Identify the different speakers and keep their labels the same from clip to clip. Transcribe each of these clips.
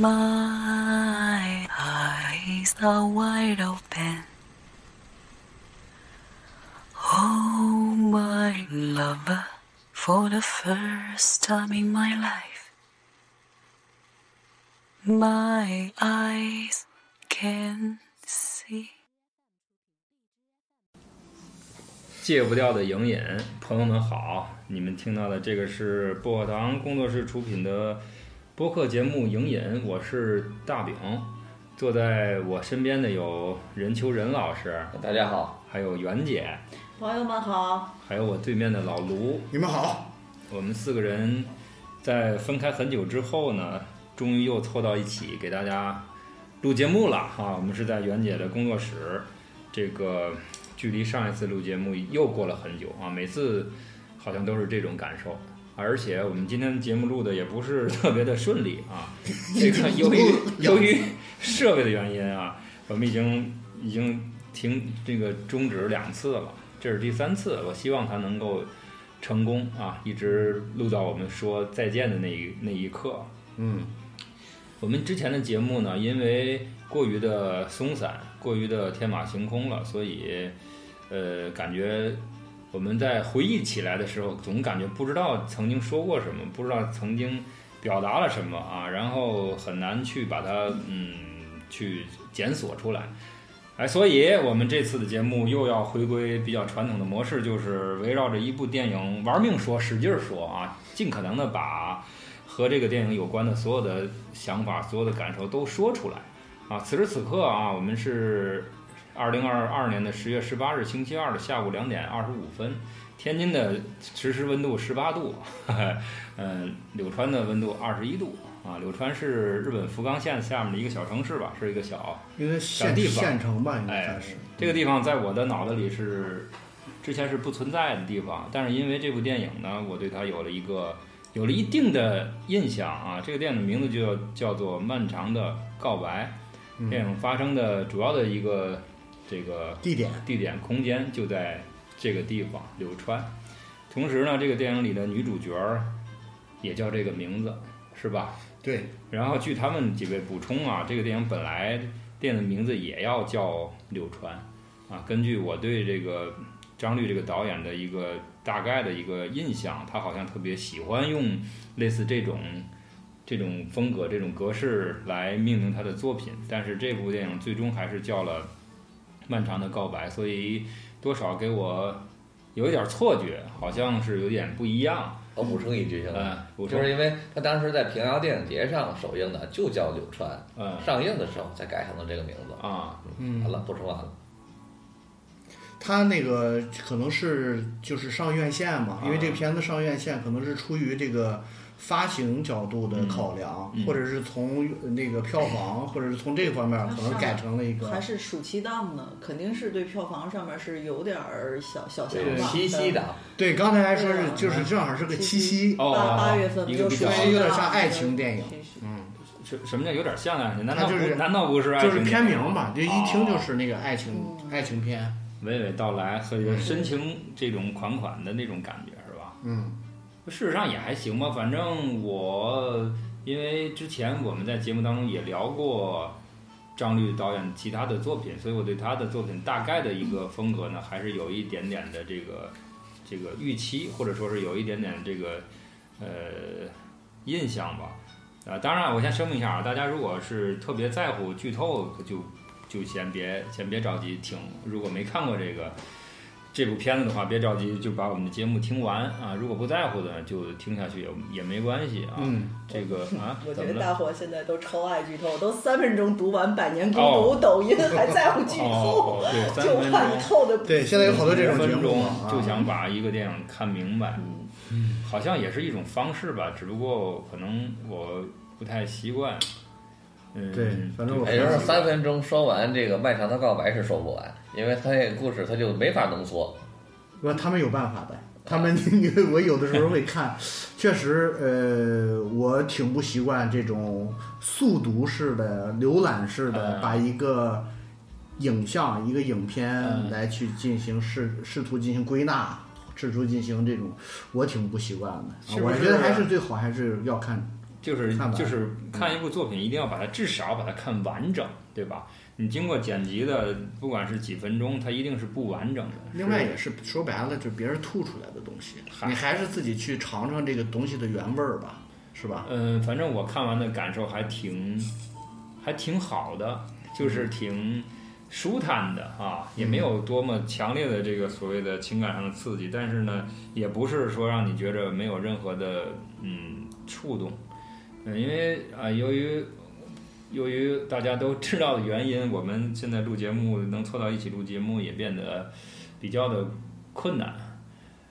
Speaker 1: My eyes are wide open. Oh, my lover, for the first time in my life, my eyes can see.
Speaker 2: 戒不掉的影瘾，朋友们好，你们听到的这个是薄荷糖工作室出品的播客节目《影瘾》，我是大饼，坐在我身边的有任秋仁老师，
Speaker 3: 大家好，
Speaker 2: 还有袁姐，
Speaker 4: 朋友们好，
Speaker 2: 还有我对面的老卢，
Speaker 5: 你们好，
Speaker 2: 我们四个人在分开很久之后呢，终于又凑到一起给大家录节目了哈。我们是在袁姐的工作室，这个距离上一次录节目又过了很久啊，每次好像都是这种感受。而且我们今天节目录的也不是 特别的顺利啊，这个由于 由于设备的原因啊，我们已经已经停这个终止两次了，这是第三次，我希望它能够成功啊，一直录到我们说再见的那一那一刻。
Speaker 5: 嗯，
Speaker 2: 我们之前的节目呢，因为过于的松散，过于的天马行空了，所以呃，感觉我们在回忆起来的时候，总感觉不知道曾经说过什么，不知道曾经表达了什么啊，然后很难去把它嗯去检索出来。哎，所以我们这次的节目又要回归比较传统的模式，就是围绕着一部电影玩命说，使劲儿说啊，尽可能的把和这个电影有关的所有的想法、所有的感受都说出来啊。此时此刻啊，我们是二零二二年的十月十八日星期二的下午两点二十五分，天津的实时温度十八度，嗯，柳川的温度二十一度啊。柳川是日本福冈县下面的一个小城市吧，是一个小
Speaker 5: 因为县
Speaker 2: 小地方
Speaker 5: 县城吧，应该是。
Speaker 2: 这个地方在我的脑子里是之前是不存在的地方，但是因为这部电影呢，我对它有了一个有了一定的印象啊。这个电影的名字就叫做《漫长的告白》。
Speaker 5: 嗯
Speaker 2: 电影发生的主要的一个这个
Speaker 5: 地点，
Speaker 2: 地点空间就在这个地方柳川。同时呢，这个电影里的女主角儿也叫这个名字，是吧？
Speaker 5: 对，
Speaker 2: 然后据他们几位补充啊，这个电影本来电影的名字也要叫柳川啊。根据我对这个张律这个导演的一个大概的一个印象，他好像特别喜欢用类似这种这种风格、这种格式来命名他的作品。但是这部电影最终还是叫了《漫长的告白》，所以多少给我有一点错觉，好像是有点不一样。
Speaker 3: 我补充一句行吗？就是因为他当时在平遥电影节上首映的就叫柳川，
Speaker 2: 嗯
Speaker 3: 上映的时候才改成了这个名字。
Speaker 2: 啊，
Speaker 5: 嗯
Speaker 3: 好了，补充完了。
Speaker 5: 他那个可能是就是上院线嘛，因为这
Speaker 2: 啊
Speaker 5: 个片子上院线可能是出于这个发行角度的考量，
Speaker 2: 嗯。嗯
Speaker 5: 或者是从那个票房，或者是从这方面可能改成了一个
Speaker 4: 还是暑期档呢，肯定是对票房上面是有点儿小小想
Speaker 3: 对，
Speaker 4: 法。
Speaker 3: 七夕档，
Speaker 5: 对，刚才还说是就是正好是个七夕，
Speaker 2: 哦
Speaker 4: 八八月份就
Speaker 2: 一个比较
Speaker 4: 暑期档
Speaker 5: 有点像爱情电影嗯，
Speaker 2: 什什么叫有点像爱情？难道不、
Speaker 5: 就是
Speaker 2: 难道不是爱
Speaker 5: 就是？片名嘛，就一听就
Speaker 2: 哦
Speaker 5: 是那个爱情爱情片，
Speaker 2: 娓娓道来和一个深情这种款款的那种感觉是吧？
Speaker 5: 嗯
Speaker 2: 事实上也还行吧，反正我因为之前我们在节目当中也聊过张律导演其他的作品，所以我对他的作品大概的一个风格呢，还是有一点点的这个这个预期，或者说是有一点点这个呃印象吧。啊，当然，我先声明一下啊，大家如果是特别在乎剧透，就就先别先别着急听。如果没看过这个这部片子的话，别着急就把我们的节目听完啊。如果不在乎的，就听下去也也没关系啊。
Speaker 5: 嗯，
Speaker 2: 这个啊，
Speaker 4: 我觉？得大伙现在都超爱剧透，都三分钟读完《百年孤独》
Speaker 2: 哦
Speaker 4: 抖音 还在乎剧透，
Speaker 2: 哦，对，
Speaker 4: 就
Speaker 2: 分
Speaker 4: 怕一
Speaker 2: 钟，
Speaker 4: 透的。
Speaker 5: 对，现在有好多这种节目
Speaker 2: 五分钟就想把一个电影看明白，
Speaker 4: 嗯，
Speaker 2: 好像也是一种方式吧，只不过可能我不太习惯。嗯，
Speaker 5: 对反正我
Speaker 3: 也就是三分钟说完这个漫长的告白是说不完，因为他那个故事他就没法浓缩。
Speaker 5: 那，他们有办法的。他们，我有的时候会看，确实，呃，我挺不习惯这种速读式的、浏览式的，
Speaker 2: 嗯
Speaker 5: 把一个影像、一个影片
Speaker 2: 嗯
Speaker 5: 来去进行试试图进行归纳，试图进行这种，我挺不习惯的。
Speaker 2: 是不是
Speaker 5: 我觉得还是最好还是要看
Speaker 2: 就是
Speaker 5: 看完
Speaker 2: 就是看一部作品，一定要把它至少把它看完整，对吧？你经过剪辑的，不管是几分钟，它一定是不完整的。
Speaker 5: 另外也是说白了，就别人吐出来的东西，你还是自己去尝尝这个东西的原味儿吧，是吧？
Speaker 2: 嗯，反正我看完的感受还挺还挺好的，就是挺舒坦的啊，也没有多么强烈的这个所谓的情感上的刺激，但是呢，也不是说让你觉着没有任何的嗯触动。嗯，因为啊、由于由于大家都知道的原因，我们现在录节目能凑到一起录节目也变得比较的困难。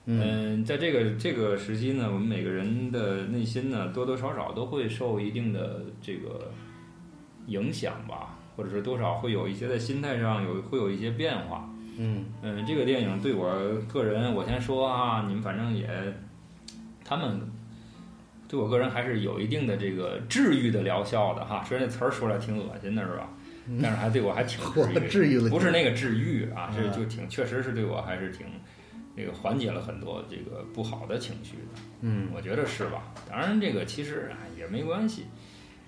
Speaker 2: 嗯，在这个这个时期呢，我们每个人的内心呢，多多少少都会受一定的这个影响吧，或者是多少会有一些在心态上有会有一些变化。
Speaker 5: 嗯
Speaker 2: 嗯，这个电影对我个人，我先说啊，你们反正也，他们对我个人还是有一定的这个治愈的疗效的哈。虽然这词儿说来挺恶心的是吧？但是还对我还挺治愈 不是那个治愈啊，是
Speaker 5: 啊
Speaker 2: 就挺确实是对我还是挺那个缓解了很多这个不好的情绪的，
Speaker 5: 嗯
Speaker 2: 我觉得是吧？当然这个其实啊也没关系，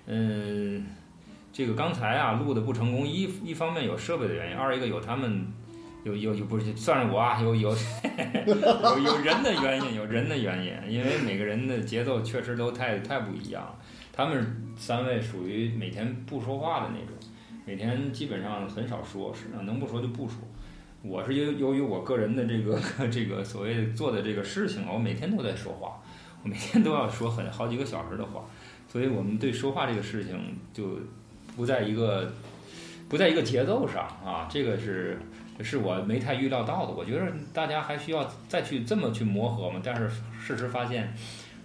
Speaker 2: 嗯，这个刚才啊录的不成功，一一方面有设备的原因，二一个有他们。有有有不是算是我啊，有有 有有人的原因，有人的原因，因为每个人的节奏确实都太太不一样。他们三位属于每天不说话的那种，每天基本上很少说，是能不说就不说。我是由由于我个人的这个 这个所谓做的这个事情啊，我每天都在说话，我每天都要说很好几个小时的话，所以我们对说话这个事情就不在一个不在一个节奏上啊，这个是是我没太预料到的。我觉得大家还需要再去这么去磨合嘛，但是事实发现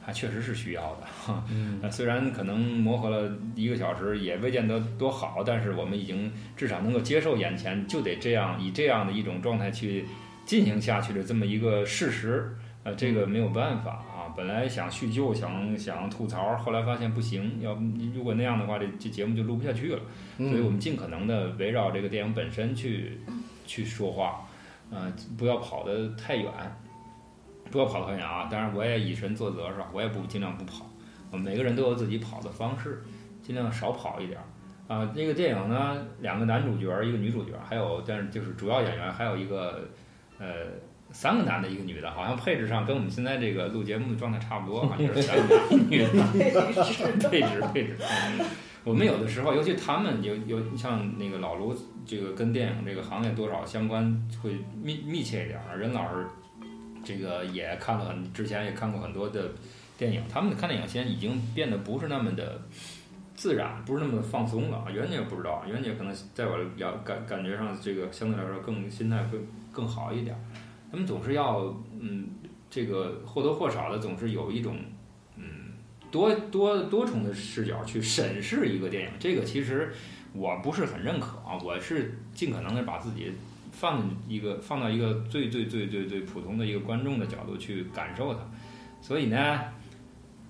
Speaker 2: 还确实是需要的。哈
Speaker 5: 嗯
Speaker 2: 呃，虽然可能磨合了一个小时，也未见得多好，但是我们已经至少能够接受眼前就得这样，以这样的一种状态去进行下去的这么一个事实。呃，这个没有办法啊。本来想叙旧，想想吐槽，后来发现不行，要如果那样的话，这这节目就录不下去了。所以我们尽可能的围绕这个电影本身去去说话，呃，不要跑得太远，不要跑得很远啊。当然，我也以身作则是吧？我也不尽量不跑。我们每个人都有自己跑的方式，尽量少跑一点儿。啊，这个电影呢，两个男主角，一个女主角，还有但是就是主要演员，还有一个呃三个男的，一个女的，好像配置上跟我们现在这个录节目的状态差不多，好 像就是三个男一女的。配置配置。嗯我们有的时候，尤其他们有有像那个老卢，这个跟电影这个行业多少相关会密密切一点儿。任老师这个也看了很，之前也看过很多的电影，他们看电影现在已经变得不是那么的自然，不是那么的放松了。袁姐不知道，袁姐可能在我了感感觉上，这个相对来说更心态会更好一点儿。他们总是要嗯，这个或多或少的总是有一种嗯多多多重的视角去审视一个电影，这个其实我不是很认可啊，我是尽可能的把自己放一个放到一个最最最最最普通的一个观众的角度去感受它，所以呢。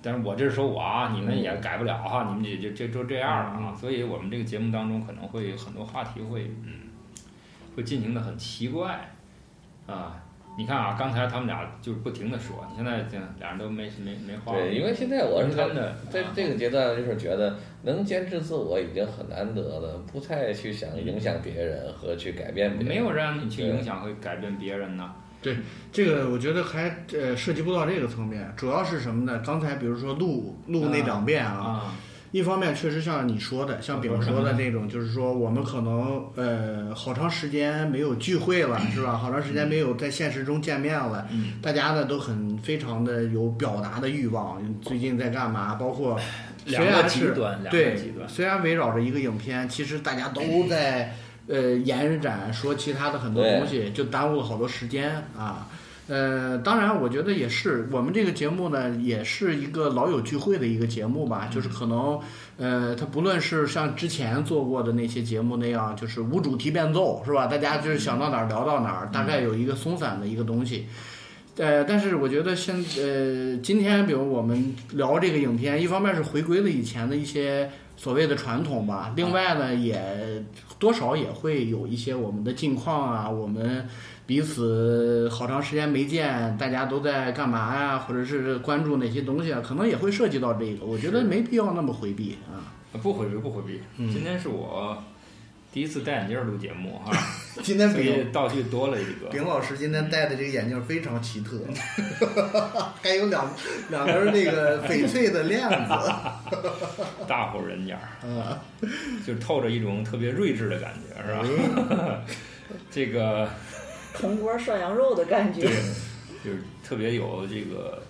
Speaker 2: 但是我这是说我啊，你们也改不了哈，你们也就这就这样了啊，所以我们这个节目当中可能会很多话题会嗯，会进行的很奇怪啊。你看啊，刚才他们俩就是不停的说，你现在这俩人都没没没话了。
Speaker 3: 对，因为现在我是
Speaker 2: 真的
Speaker 3: 在这个阶段，就是觉得能坚持自我已经很难得了，不太去想影响别人和去改变别人。
Speaker 2: 没有让你去影响和改变别人呢。
Speaker 5: 这个我觉得还呃涉及不到这个层面，主要是什么呢？刚才比如说录录那两遍啊，
Speaker 2: 啊，
Speaker 5: 一方面确实像你说的，像丙说的那种，就是说我们可能呃好长时间没有聚会了，是吧？好长时间没有在现实中见面了，
Speaker 2: 嗯
Speaker 5: 大家呢都很非常的有表达的欲望，最近在干嘛？包括虽
Speaker 2: 两个
Speaker 5: 然是
Speaker 2: 极端，两个
Speaker 5: 对
Speaker 2: 极端，
Speaker 5: 虽然围绕着一个影片，其实大家都在呃延展说其他的很多东西，就耽误了好多时间啊。呃，当然，我觉得也是，我们这个节目呢，也是一个老友聚会的一个节目吧，就是可能，呃，它不论是像之前做过的那些节目那样，就是无主题变奏，是吧？大家就是想到哪儿聊到哪儿，大概有一个松散的一个东西。呃，但是我觉得现呃，今天比如我们聊这个影片，一方面是回归了以前的一些所谓的传统吧。另外呢，也多少也会有一些我们的近况啊，我们彼此好长时间没见，大家都在干嘛呀，或者是关注哪些东西啊，可能也会涉及到这个。我觉得没必要那么回避啊。
Speaker 2: 不回避，不回避。
Speaker 5: 嗯
Speaker 2: 今天是我第一次戴眼镜录节目哈，
Speaker 5: 今天
Speaker 2: 比道具多了一个。
Speaker 5: 丙老师今天戴的这个眼镜非常奇特，还有两两根那个 翡翠的链子。
Speaker 2: 大户人家儿，
Speaker 5: 啊，
Speaker 2: 就透着一种特别睿智的感觉，是吧？这个
Speaker 4: 铜锅涮羊肉的感觉
Speaker 2: 对。，就是特别有这个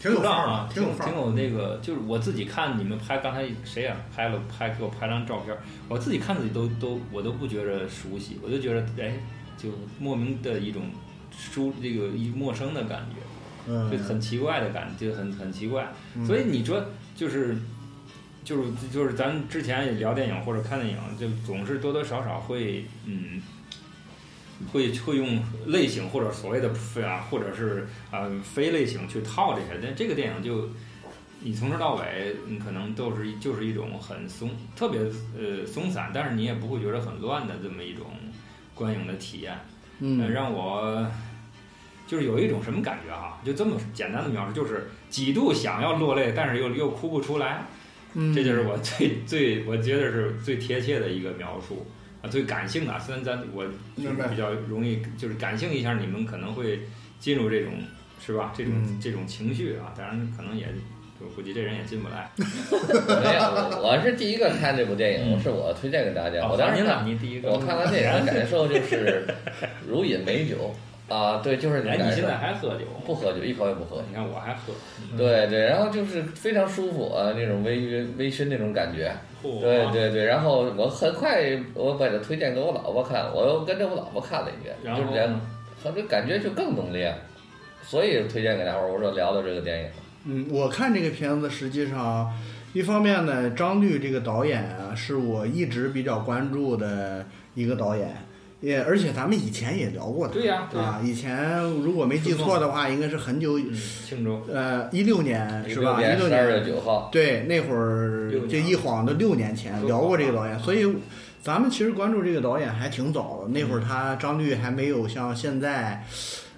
Speaker 5: 挺有范儿
Speaker 2: 啊，挺
Speaker 5: 挺有。
Speaker 2: 挺有那个，就是我自己看你们拍，刚才谁也、拍了拍给我拍张照片，我自己看自己都都我都不觉着熟悉，我就觉得哎，就莫名的一种疏这个一陌生的感觉，
Speaker 5: 嗯
Speaker 2: 就很奇怪的感觉，就很很奇怪。
Speaker 5: 嗯
Speaker 2: 所以你说就是就是就是咱之前也聊电影或者看电影，就总是多多少少会嗯。会会用类型或者所谓的非啊，或者是呃非类型去套这些，但这个电影就你从头到尾，你可能都是就是一种很松，特别呃松散，但是你也不会觉得很乱的这么一种观影的体验。呃，
Speaker 5: 嗯
Speaker 2: 让我就是有一种什么感觉哈、就这么简单的描述，就是几度想要落泪，但是又又哭不出来，
Speaker 5: 嗯，
Speaker 2: 这就是我最最我觉得是最贴切的一个描述啊，最感性的。虽然咱我比较容易就是感性一下，你们可能会进入这种是吧？这种、
Speaker 5: 嗯
Speaker 2: 这种情绪啊，当然可能也我估计这人也进不来。
Speaker 3: 没有，我是第一个看这部电影，是我推荐给大家。
Speaker 2: 哦
Speaker 3: 我当时
Speaker 2: 您了，
Speaker 3: 看，
Speaker 2: 您第一个，
Speaker 3: 我看完电影的感受就是如饮美酒啊，对，就是
Speaker 2: 哎，你现在。还喝酒？
Speaker 3: 不喝酒，一口也不喝。
Speaker 2: 你看我还喝。
Speaker 3: 对对，然后就是非常舒服啊，那种微醺微醺那种感觉。对对对，然后我很快我把它推荐给我老婆看，我又跟着我老婆看了一遍，
Speaker 2: 然后
Speaker 3: 就是这样，反正感觉就更浓烈，所以推荐给大伙儿。我说聊聊这个电影，
Speaker 5: 嗯，我看这个片子，实际上一方面呢，张律这个导演啊，是我一直比较关注的一个导演，也而且咱们以前也聊过他。
Speaker 2: 对呀对呀
Speaker 5: 啊，以前如果没记错的话，应该是很久，
Speaker 2: 嗯，庆祝。
Speaker 5: 呃，一六年是吧？一六
Speaker 3: 六年十二月，九号，
Speaker 5: 对，那会儿这一晃都六年前聊过这个导演，所以咱们其实关注这个导演还挺早的。那会儿他张律还没有像现在。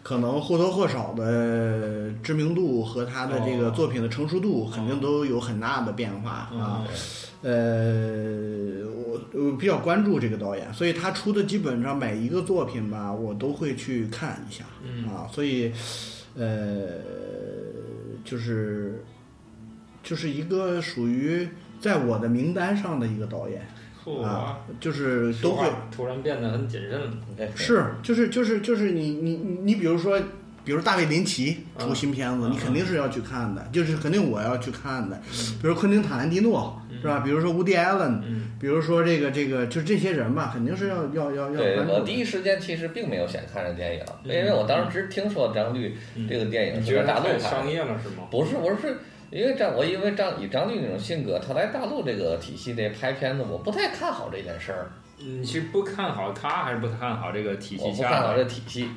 Speaker 5: 可能或多或少的知名度和他的这个
Speaker 2: 哦
Speaker 5: 作品的成熟度肯定都有很大的变化啊。呃，我我比较关注这个导演，所以他出的基本上每一个作品吧，我都会去看一下
Speaker 2: 嗯
Speaker 5: 啊。所以，呃，就是就是一个属于在我的名单上的一个导演
Speaker 2: 嚯
Speaker 5: 啊，就是都会
Speaker 2: 突然变得很谨慎了。
Speaker 5: 是，就是就是就是你你你你比如说，比如大卫林奇出
Speaker 2: 嗯
Speaker 5: 新片子，
Speaker 2: 嗯
Speaker 5: 你肯定是要去看的，就是肯定我要去看的。比如昆汀塔兰蒂诺是吧？比如说乌迪艾伦，
Speaker 2: 嗯，
Speaker 5: 比如说这个这个，就这些人吧，肯定是要要要要
Speaker 3: 对。我第一时间其实并没有想看这电影，
Speaker 2: 嗯
Speaker 3: 因为我当时只听说张律
Speaker 2: 嗯
Speaker 3: 这个电影
Speaker 2: 你觉得
Speaker 3: 是在大陆
Speaker 2: 商业了是吗？
Speaker 3: 不是，我是因为张我因为张以张律那种性格，他来大陆这个体系内拍片子，我不太看好这件事儿，
Speaker 2: 你是不看好他，还是不看好这个体系下
Speaker 3: 不看好这？体系。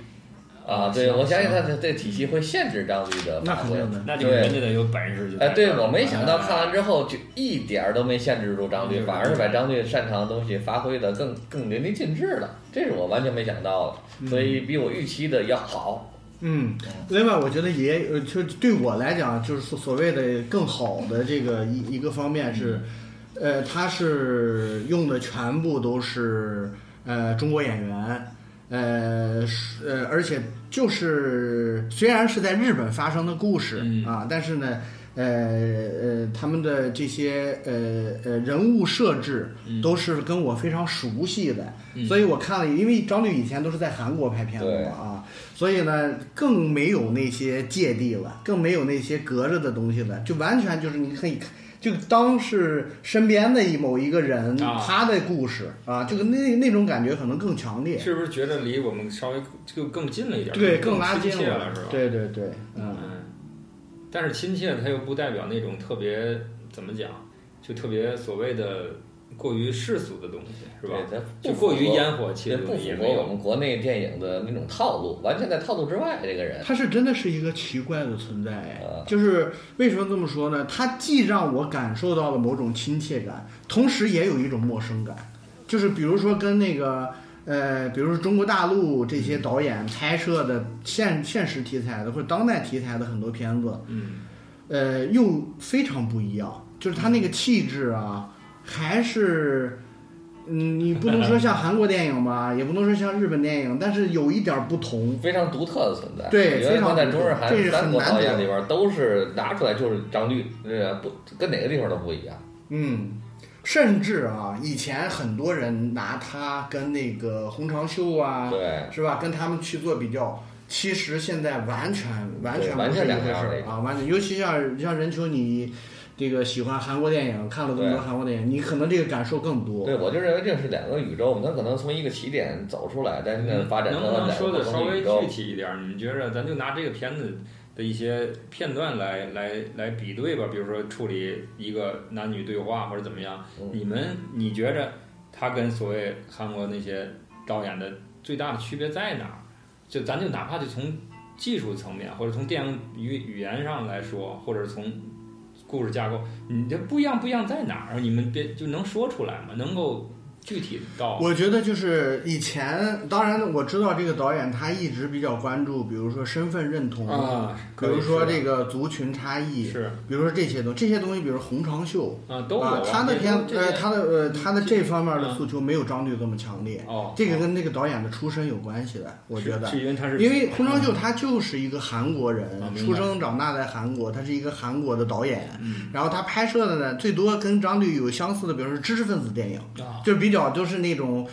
Speaker 3: 啊，对，我相信
Speaker 2: 行
Speaker 3: 他这这体系会限制张律的发挥。
Speaker 5: 那肯定的。
Speaker 2: 那就人家得有本事
Speaker 3: 哎，对我没想到看完
Speaker 2: 啊
Speaker 3: 之后就一点儿都没限制住张律，
Speaker 2: 嗯
Speaker 3: 反而是把张律擅长的东西发挥的更更淋漓尽致了，这是我完全没想到的，所以比我预期的要好。
Speaker 5: 嗯，另外我觉得也呃，就对我来讲，就是所所谓的更好的这个一一个方面是，呃，他是用的全部都是呃中国演员，呃是呃，而且就是虽然是在日本发生的故事、
Speaker 2: 嗯
Speaker 5: 啊，但是呢。呃呃，他们的这些呃呃人物设置
Speaker 2: 嗯
Speaker 5: 都是跟我非常熟悉的，
Speaker 2: 嗯
Speaker 5: 所以我看了，因为张律以前都是在韩国拍片子嘛啊，所以呢更没有那些芥蒂了，更没有那些隔着的东西了，就完全就是你可以看就当是身边的一某一个人、
Speaker 2: 啊
Speaker 5: 他的故事啊，这个那那种感觉可能更强烈，
Speaker 2: 是不是觉得离我们稍微就更近了一点？
Speaker 5: 对，
Speaker 2: 更
Speaker 5: 拉近
Speaker 2: 了，是吧？
Speaker 5: 对对对，嗯。
Speaker 2: 嗯，但是亲切它又不代表那种特别怎么讲，就特别所谓的过于世俗的东西，是吧？
Speaker 3: 对，
Speaker 2: 就过于烟火气，
Speaker 3: 不
Speaker 2: 的东西也没有我。
Speaker 3: 们国内电影的那种套路，完全在套路之外。这个人，
Speaker 5: 他是真的是一个奇怪的存在
Speaker 3: 啊，
Speaker 5: 就是为什么这么说呢？他既让我感受到了某种亲切感，同时也有一种陌生感。就是比如说跟那个呃，比如说中国大陆这些导演拍摄的现现实题材的或者当代题材的很多片子，
Speaker 2: 嗯，
Speaker 5: 呃，又非常不一样。就是他那个气质啊，还是。嗯，你不能说像韩国电影吧，也不能说像日本电影，但是有一点儿不同。
Speaker 3: 非常独特的存在。
Speaker 5: 对非常独特
Speaker 3: 中日韩三国
Speaker 5: 很难得
Speaker 3: 导演里边都是拿出来就是张律，呃，不跟哪个地方都不一样。
Speaker 5: 嗯，甚至啊，以前很多人拿他跟那个洪长秀啊，
Speaker 3: 对，
Speaker 5: 是吧？跟他们去做比较，其实现在完全完全
Speaker 3: 完全
Speaker 5: 不是一回
Speaker 3: 两样的一个
Speaker 5: 事儿啊！完全，尤其像像任秋你这个喜欢韩国电影，看了这么多韩国电影，你可能这个感受更多。
Speaker 3: 对，我就认为这是两个宇宙，它可能从一个起点走出来，但是呢，发展
Speaker 2: 能不能
Speaker 3: 成了两
Speaker 2: 说的稍微
Speaker 3: 个不同的宇宙
Speaker 2: 具。体一点儿？你们觉着，咱就拿这个片子的一些片段来来来比对吧？比如说处理一个男女对话或者怎么样，
Speaker 3: 嗯
Speaker 2: 你们你觉着他跟所谓韩国那些导演的最大的区别在哪儿？就咱就哪怕就从技术层面，或者从电影语语言上来说，或者从故事架构，你这不一样不一样在哪儿？你们别就能说出来吗？能够具体到
Speaker 5: 我觉得就是以前，当然我知道这个导演他一直比较关注，比如说身份认同，
Speaker 2: 啊，
Speaker 5: 比如说这
Speaker 2: 个
Speaker 5: 个族群差异，
Speaker 2: 是
Speaker 5: 比如说这些东这些东西，比如洪长秀
Speaker 2: 啊都有
Speaker 5: 啊，他的
Speaker 2: 这
Speaker 5: 片呃他的呃他的这方面的
Speaker 2: 嗯
Speaker 5: 诉求没有张律这么强烈，
Speaker 2: 哦，
Speaker 5: 这个跟那个导演的出身有关系的，我觉得
Speaker 2: 是。因为他是
Speaker 5: 因为洪长秀他就是一个韩国人
Speaker 2: 啊，
Speaker 5: 出生长大在韩国，他是一个韩国的导演。
Speaker 2: 嗯
Speaker 5: 然后他拍摄的呢，最多跟张律有相似的，比如说知识分子电影，
Speaker 2: 啊
Speaker 5: 就是比较就是那种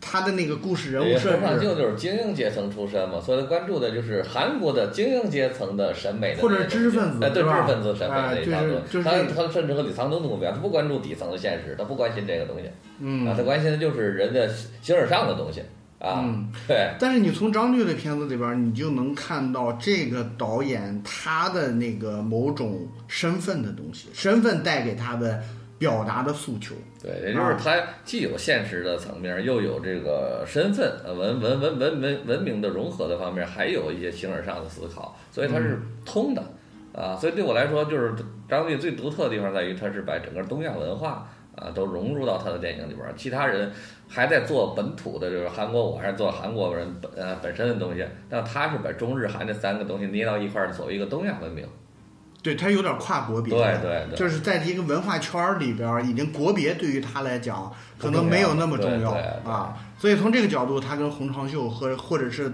Speaker 5: 他的那个故事人物设
Speaker 3: 洪尚
Speaker 5: 置，
Speaker 3: 秀就是精英阶层出身嘛，所以他关注的就是韩国的精英阶层的审美的
Speaker 5: 或者知识分子
Speaker 3: 对知识分子审美
Speaker 5: 啊就是
Speaker 3: 那一套东西
Speaker 5: 就是
Speaker 3: 他他甚至和李沧东的目标，他不关注底层的现实，他不关心这个东西。啊，
Speaker 5: 嗯
Speaker 3: 他关心的就是人的形而上的东西。啊，
Speaker 5: 嗯。
Speaker 3: 对，
Speaker 5: 但是你从张律的片子里边儿，你就能看到这个导演他的那个某种身份的东西，身份带给他的表达的诉求。
Speaker 3: 对，也就是他既有现实的层面，又有这个身份、呃文文文文文文明的融合的方面，还有一些形而上的思考，所以它是通的。啊，所以对我来说，就是张力最独特的地方在于，他是把整个东亚文化啊都融入到他的电影里边儿。其他人还在做本土的，就是韩国，我还是做韩国人本呃本身的东西，但他是把中日韩这三个东西捏到一块儿，作为一个东亚文明。
Speaker 5: 对他有点跨国别，
Speaker 3: 对对对
Speaker 5: 就是在一个文化圈儿里边儿，已经国别对于他来讲可能没有那么重要啊。所以从这个角度，他跟洪长秀和或者是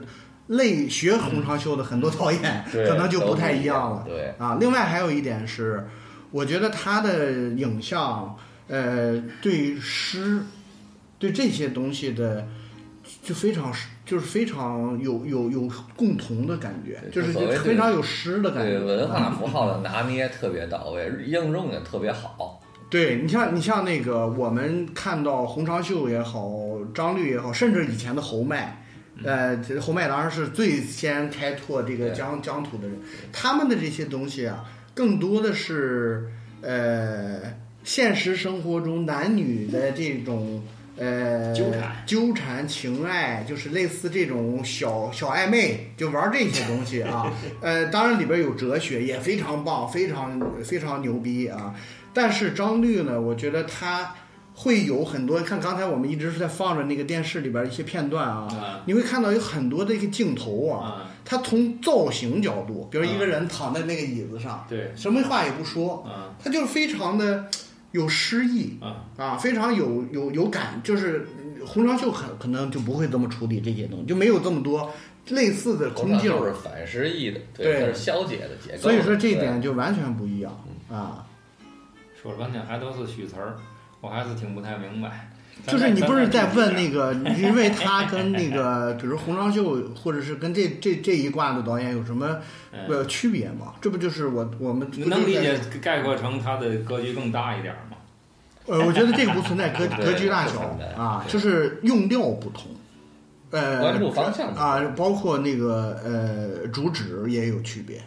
Speaker 5: 类学洪长秀的很多导演，可能就不太
Speaker 3: 一
Speaker 5: 一样了。
Speaker 3: 对，
Speaker 5: 啊，另外还有一点是，我觉得他的影像，呃，对诗，对这些东西的，就非常就是非常有有有共同的感觉，就是非常有诗的感觉
Speaker 3: 对
Speaker 5: 觉。
Speaker 3: 文化符号的拿捏特别到位，应用也特别好。
Speaker 5: 对你像你像那个我们看到洪长秀也好，张律也好，甚至以前的侯麦。呃，侯麦当然是最先开拓这个
Speaker 3: 对
Speaker 5: 疆疆土的人，他们的这些东西啊，更多的是呃现实生活中男女的这种呃
Speaker 2: 纠缠
Speaker 5: 纠缠情爱，就是类似这种小小暧昧，就玩这些东西啊。呃，当然里边有哲学，也非常棒，非常非常牛逼啊。但是张律呢，我觉得他会有很多，看刚才我们一直是在放着那个电视里边一些片段啊，
Speaker 2: 啊
Speaker 5: 你会看到有很多的一个镜头啊，
Speaker 2: 啊，
Speaker 5: 他从造型角度，比如一个人躺在那个椅子上，
Speaker 2: 对
Speaker 5: 什么话也不说，
Speaker 2: 啊
Speaker 5: 他就是非常的 有诗意
Speaker 2: 啊
Speaker 5: 啊，非常有有有感，就是红裳秀很可能就不会这么处理这些东西，就没有这么多类似的空镜，
Speaker 3: 常就是反诗意的，
Speaker 5: 对
Speaker 3: 它是消解的结构。
Speaker 5: 所以说这一点就完全不一样啊。
Speaker 2: 说了半天还都是虚词儿，我还是听不太明白。
Speaker 5: 就是你不是在问那
Speaker 2: 个？
Speaker 5: 个，因为他跟那个，比如洪长秀，或者是跟这这这一挂的导演有什么
Speaker 2: 嗯
Speaker 5: 呃区别吗？这不就是我我们
Speaker 2: 能理解概括成他的格局更大一点吗？
Speaker 5: 呃，我觉得这个不存在格 格局大小啊，就是用料不同，呃，
Speaker 3: 关注方向
Speaker 5: 啊，包括那个呃主旨也有区别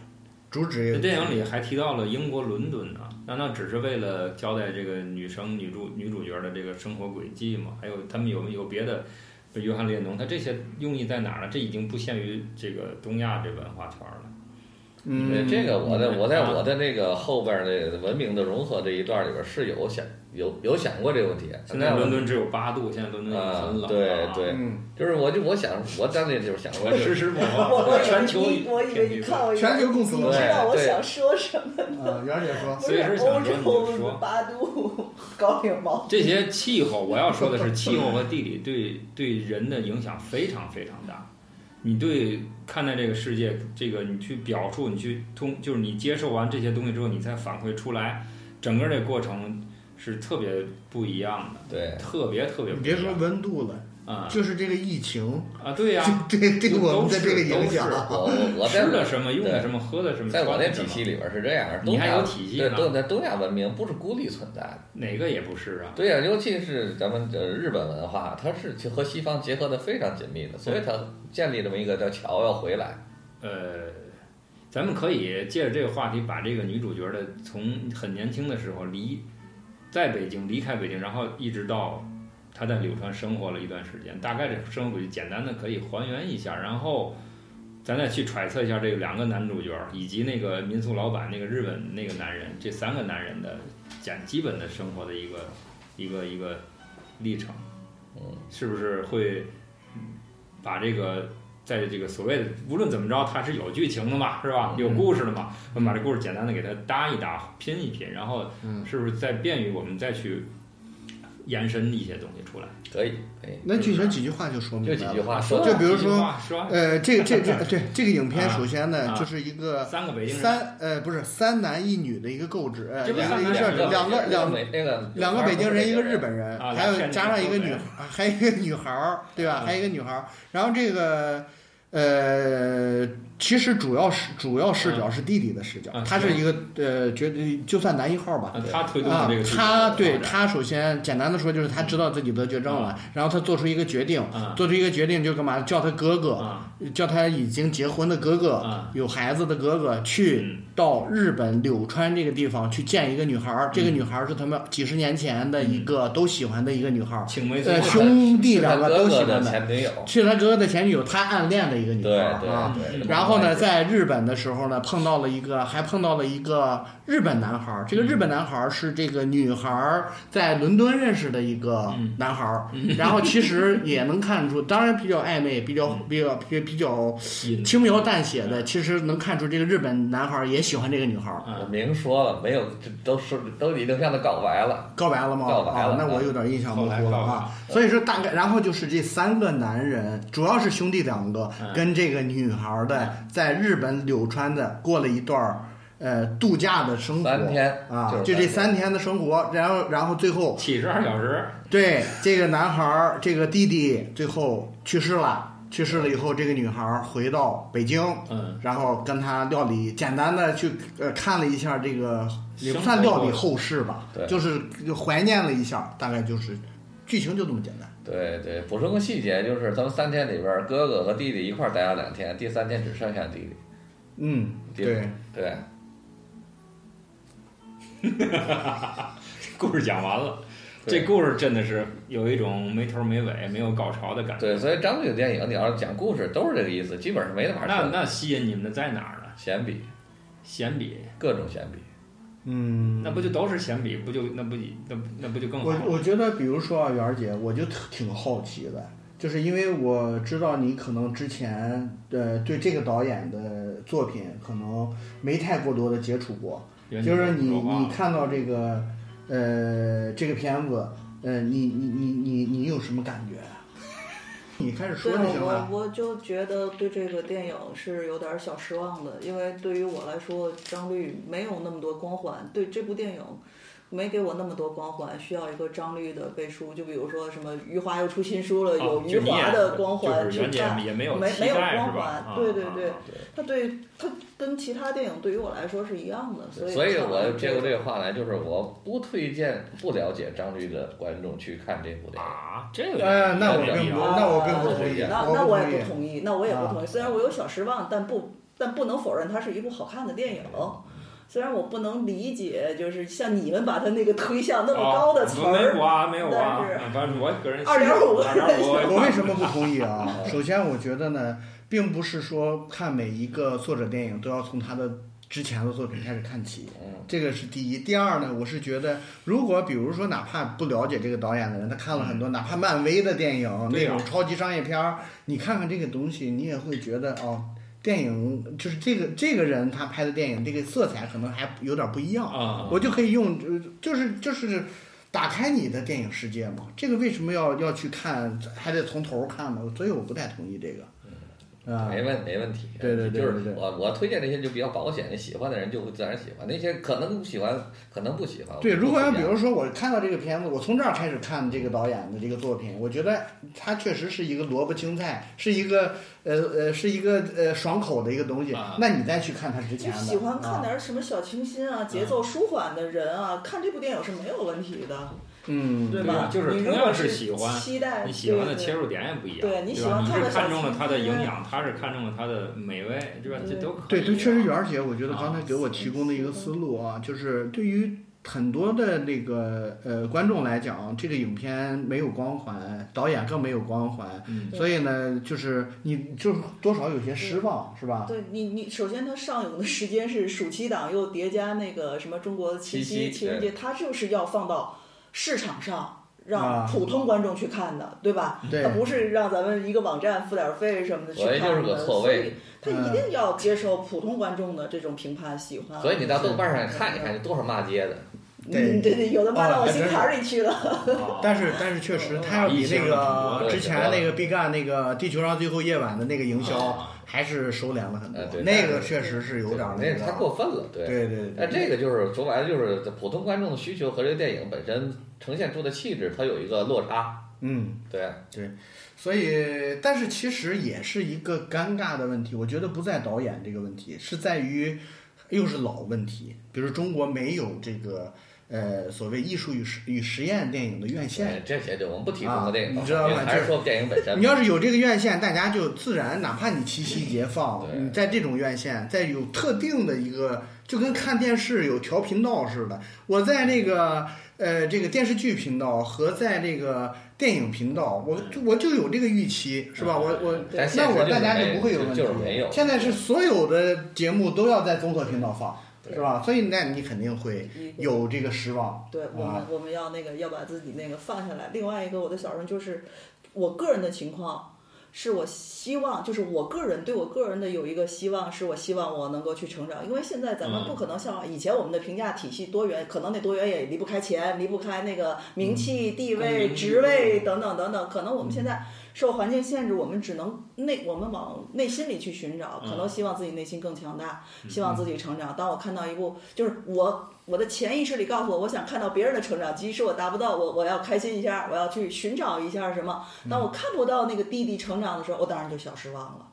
Speaker 5: 主旨也
Speaker 2: 这电影里还提到了英国伦敦呢，那那只是为了交代这个女生女主女主角的这个生活轨迹嘛？还有他们有没有别的？约翰列侬，他这些用意在哪儿呢？这已经不限于这个东亚这文化圈了。
Speaker 3: 对
Speaker 5: 嗯，
Speaker 3: 这个我在我在
Speaker 2: 啊
Speaker 3: 我的那个后边儿的文明的融合这一段里边儿是有想有有想过这个问题。
Speaker 2: 现在伦敦只有八度，现在伦敦已经
Speaker 3: 啊
Speaker 2: 很冷了。
Speaker 3: 对对
Speaker 5: 嗯，
Speaker 3: 就是我就我想我当年就是想
Speaker 4: 我我
Speaker 2: 好，
Speaker 4: 以为
Speaker 2: 全球
Speaker 4: 你我以为你看我
Speaker 5: 全球共同
Speaker 4: 你知道我想说什么？
Speaker 5: 啊，袁姐说，
Speaker 4: 欧
Speaker 2: 想说你就
Speaker 4: 洲
Speaker 2: 说
Speaker 4: 八度高领毛
Speaker 2: 这些气候，我要说的是 气候和地理对对人的影响非常非常大。你对看待这个世界，这个你去表述，你去通，就是你接受完这些东西之后，你再反馈出来，整个这个过程是特别不一样的，
Speaker 3: 对。
Speaker 2: 特别特别
Speaker 5: 你别说
Speaker 2: 不一样
Speaker 5: 温度了，
Speaker 2: 啊
Speaker 5: 就是这个疫情，
Speaker 2: 啊！对呀、
Speaker 5: 这 这对我们的这个影响
Speaker 2: 都是
Speaker 5: 啊，
Speaker 3: 我我我
Speaker 2: 吃的什么，用的什么，喝的什么，
Speaker 3: 在我
Speaker 2: 的
Speaker 3: 体系里边儿是这样，东亚
Speaker 2: 你还有体系
Speaker 3: 对
Speaker 2: 呢
Speaker 3: 东在东亚文明不是孤立存在的。
Speaker 2: 哪个也不是啊。
Speaker 3: 对呀、尤其是咱们呃日本文化，它是其和西方结合的非常紧密的，所以它建立这么一个叫桥要回来。
Speaker 2: 呃，咱们可以借着这个话题，把这个女主角的从很年轻的时候离在北京离开北京，然后一直到她在柳川生活了一段时间，大概这生活轨迹简单的可以还原一下，然后咱再去揣测一下这个两个男主角以及那个民宿老板那个日本那个男人这三个男人的简基本的生活的一个一个一个历程，
Speaker 3: 嗯，
Speaker 2: 是不是会把这个在这个所谓的无论怎么着，它是有剧情的嘛，是吧？有故事的嘛，我们把这故事简单的给它搭一搭，拼一拼，然后
Speaker 5: 嗯
Speaker 2: 是不是再便于我们再去延伸一些东西出来？
Speaker 3: 可以可以，
Speaker 5: 那就这几句话就说明白了。
Speaker 3: 就几句话
Speaker 2: 说
Speaker 3: 说
Speaker 5: 就比如说呃，这个这这 对这个影片，
Speaker 2: 啊
Speaker 5: 首先呢
Speaker 2: 啊
Speaker 5: 就是一个
Speaker 2: 三个北京，
Speaker 5: 三呃不是三男一女的一个构置，呃
Speaker 2: 这不
Speaker 5: 一
Speaker 2: 三男两
Speaker 5: 个一个设置，两个两
Speaker 3: 那个
Speaker 5: 两个北京人，一个日本人，
Speaker 2: 啊
Speaker 5: 还有加上一个女
Speaker 2: 天，
Speaker 5: 还有一个女孩儿，对吧？
Speaker 2: 嗯
Speaker 5: 还有一个女孩儿。然后这个呃，其实主要是主要视角是弟弟的视角
Speaker 2: 嗯，
Speaker 5: 他是一个呃，觉得就算男一号吧。
Speaker 2: 啊他推动的
Speaker 5: 啊
Speaker 2: 这个剧，情
Speaker 5: 他对他首先简单的说就是他知道自己得绝症了，然后他做出一个决定，
Speaker 2: 啊
Speaker 5: 做出一个决定就干嘛？叫他哥哥，
Speaker 2: 啊
Speaker 5: 叫他已经结婚的哥哥，
Speaker 2: 啊
Speaker 5: 有孩子的哥哥去
Speaker 2: 嗯。
Speaker 5: 到日本柳川这个地方去见一个女孩儿，这个女孩儿是他们几十年前的一个都喜欢的一个女孩儿，呃，兄弟两个都
Speaker 3: 哥哥的
Speaker 5: 喜欢的，
Speaker 3: 前女友，
Speaker 5: 是他哥哥的前女友，他暗恋的一个女孩儿啊。
Speaker 3: 对对。
Speaker 5: 然后呢，在日本的时候呢，碰到了一个，还碰到了一个日本男孩儿。这个日本男孩儿是这个女孩儿在伦敦认识的一个
Speaker 2: 嗯。
Speaker 5: 男孩儿，然后其实也能看出，当然比较暧昧，比较
Speaker 2: 嗯。
Speaker 5: 比较比比较轻描淡写的，其实能看出这个日本男孩儿也喜欢这个女孩儿。
Speaker 2: 啊
Speaker 3: 我明说了，没有，这都是都已经向他告白了。
Speaker 5: 告白了吗？
Speaker 3: 告白了
Speaker 5: 啊，那我有点印象模糊了啊。所以说大概，然后就是这三个男人，主要是兄弟两个，
Speaker 2: 嗯。
Speaker 5: 跟这个女孩的在日本柳川的过了一段儿呃度假的生活，
Speaker 3: 三天
Speaker 5: 啊，
Speaker 3: 就
Speaker 5: 这
Speaker 3: 三
Speaker 5: 三天的生活，然后然后最后
Speaker 2: 七十二小时，
Speaker 5: 对这个男孩儿这个弟弟最后去世了。去世了以后，这个女孩儿回到北京，
Speaker 2: 嗯，
Speaker 5: 然后跟他料理，简单的去呃看了一下这个，也不算料理后事吧，
Speaker 3: 对。
Speaker 5: 就是怀念了一下，大概就是剧情就这么简单。
Speaker 3: 对对，补充个细节，就是他们三天里边，哥哥和弟弟一块儿待了两天，第三天只剩下弟弟。
Speaker 5: 嗯，对，
Speaker 3: 对，
Speaker 2: 故事讲完了。这故事真的是有一种没头没尾、没有高潮的感觉。
Speaker 3: 对，所以张律的电影，你要是讲故事，都是这个意思，基本上没得法说。
Speaker 2: 那那吸引你们的在哪儿呢？
Speaker 3: 闲笔，
Speaker 2: 闲笔，
Speaker 3: 各种闲笔。
Speaker 5: 嗯，
Speaker 2: 那不就都是闲笔？不就那不那那不就更好
Speaker 5: 我？我觉得，比如说啊，媛儿姐，我就特挺好奇的，就是因为我知道你可能之前呃对这个导演的作品可能没太过多的接触过，就是你你看到这个呃这个片子，呃你你你你你有什么感觉啊？你开始说
Speaker 4: 对
Speaker 5: 就行了。
Speaker 4: 我我就觉得对这个电影是有点小失望的，因为对于我来说，张律没有那么多光环，对这部电影没给我那么多光环，需要一个张律的背书。就比如说什么余华又出新书了，有余华的光环
Speaker 2: 就是袁姐
Speaker 4: 去看，
Speaker 2: 也没有
Speaker 4: 没没有光环
Speaker 2: 啊
Speaker 4: 对对对他对他跟其他电影对于我来说是一样的，所以
Speaker 3: 所以我接过这
Speaker 4: 个
Speaker 3: 个话来，就是我不推荐不了解张律的观众去看这部电影。
Speaker 2: 啊，这个
Speaker 5: 呃那我
Speaker 2: 更不
Speaker 5: 那我更不
Speaker 4: 啊
Speaker 5: 同意
Speaker 4: 那那我也不同意，那我也不同
Speaker 5: 啊
Speaker 4: 意。虽然我有小失望，但不但不能否认它是一部好看的电影。虽然我不能理解，就是像你们把它那个推向那么高的词
Speaker 2: 哦没，有啊，没有啊
Speaker 4: 但是，
Speaker 2: 反正我个人
Speaker 4: 2.5
Speaker 2: 二点五，
Speaker 5: 我为什么不同意啊？首先，我觉得呢，并不是说看每一个作者电影都要从他的之前的作品开始看起，
Speaker 3: 嗯，
Speaker 5: 这个是第一。第二呢，我是觉得，如果比如说哪怕不了解这个导演的人，他看了很多哪怕漫威的电影那种超级商业片儿，你看看这个东西，你也会觉得哦。电影就是这个这个人他拍的电影，这个色彩可能还有点不一样。
Speaker 2: 啊，
Speaker 5: 我就可以用，呃就是就是打开你的电影世界嘛。这个为什么要要去看，还得从头看呢？所以我不太同意这个。啊，
Speaker 3: 没问没问题。
Speaker 5: 对对对
Speaker 3: 就是我我推荐这些就比较保险的，喜欢的人就会自然喜欢，那些可能不喜欢，可能不喜欢。
Speaker 5: 对，如果要比如说我看到这个片子，我从这儿开始看这个导演的这个作品，我觉得他确实是一个萝卜青菜，是一个呃呃是一个呃爽口的一个东西
Speaker 2: 啊。
Speaker 5: 那你再去看他之前的，
Speaker 4: 就喜欢看
Speaker 5: 啊
Speaker 4: 点什么小清新啊、节奏舒缓的人啊，看这部电影是没有问题的，
Speaker 5: 嗯，
Speaker 4: 对吧？
Speaker 2: 就是
Speaker 4: 你
Speaker 2: 同样是喜欢
Speaker 4: 期待
Speaker 2: 你喜欢的切入点也不一样，
Speaker 4: 对你喜
Speaker 2: 吧？你是
Speaker 4: 欢看
Speaker 2: 中了它的营养，他是看中了它的美味，对吧？这都可以。
Speaker 5: 对对，确实，袁儿姐，我觉得
Speaker 2: 啊
Speaker 5: 刚才给我提供的一个思路啊，就是对于很多的那个呃观众来讲，这个影片没有光环，导演更没有光环，
Speaker 2: 嗯，
Speaker 5: 所以呢，就是你就是多少有些失望，是吧？
Speaker 4: 对你，你首先它上映的时间是暑期档，又叠加那个什么中国的七夕、
Speaker 3: 七夕
Speaker 4: 情人节，它就是要放到市场上
Speaker 5: 啊
Speaker 4: 让普通观众去看的，对吧？
Speaker 5: 对
Speaker 4: 它不是让咱们一个网站付点费什么的去看的，
Speaker 3: 个错位
Speaker 4: 所以它一定要接受普通观众的这种评判喜欢。
Speaker 3: 所以你到豆瓣上看一看，有多少骂街的。
Speaker 5: 对
Speaker 4: 嗯，对对，有的骂到我心坎儿里去了。
Speaker 2: 啊
Speaker 5: 但是但是确实，它要比那个之前那个毕赣那个《地球上最后夜晚》的那个营销
Speaker 2: 啊
Speaker 5: 还是收敛了很多那个确实是有点儿
Speaker 3: 那
Speaker 5: 个
Speaker 3: 太过分了，对。
Speaker 5: 对对对。
Speaker 3: 但这个就是说白了，就是普通观众的需求和这个电影本身呈现出的气质，它有一个落差。
Speaker 5: 嗯。
Speaker 3: 对对，
Speaker 5: 所以，但是其实也是一个尴尬的问题。我觉得不在导演这个问题，是在于又是老问题。比如中国没有这个呃所谓艺术与实与实验电影的院线。
Speaker 3: 哎这些就我们不提中国电影
Speaker 5: 啊你知道吗
Speaker 3: 还是说电影本身
Speaker 5: 你。要是有这个院线，大家就自然，哪怕你七夕节放，
Speaker 3: 对
Speaker 5: 你在这种院线，在有特定的一个，就跟看电视有调频道似的。我在那个呃这个电视剧频道和在这个电影频道，我我就有这个预期，是吧？我我那我大家就不会有问题。现在是所有的节目都要在综合频道放，
Speaker 3: 对
Speaker 5: 是吧？所以那你肯定会有这个失望。
Speaker 4: 对我们
Speaker 5: 啊，
Speaker 4: 我们要那个要把自己那个放下来。另外一个，我的小人就是我个人的情况，是我希望，就是我个人对我个人的有一个希望，是我希望我能够去成长，因为现在咱们
Speaker 2: 嗯
Speaker 4: 不可能像以前我们的评价体系多元，可能那多元也离不开钱，离不开那个名气、地位、
Speaker 2: 嗯
Speaker 4: 职位等等等等，可能我们现在。受环境限制，我们只能内我们往内心里去寻找，可能希望自己内心更强大，希望自己成长。当我看到一部，就是我我的潜意识里告诉我，我想看到别人的成长，即使我达不到，我我要开心一下，我要去寻找一下什么。当我看不到那个弟弟成长的时候，我当然就小失望了。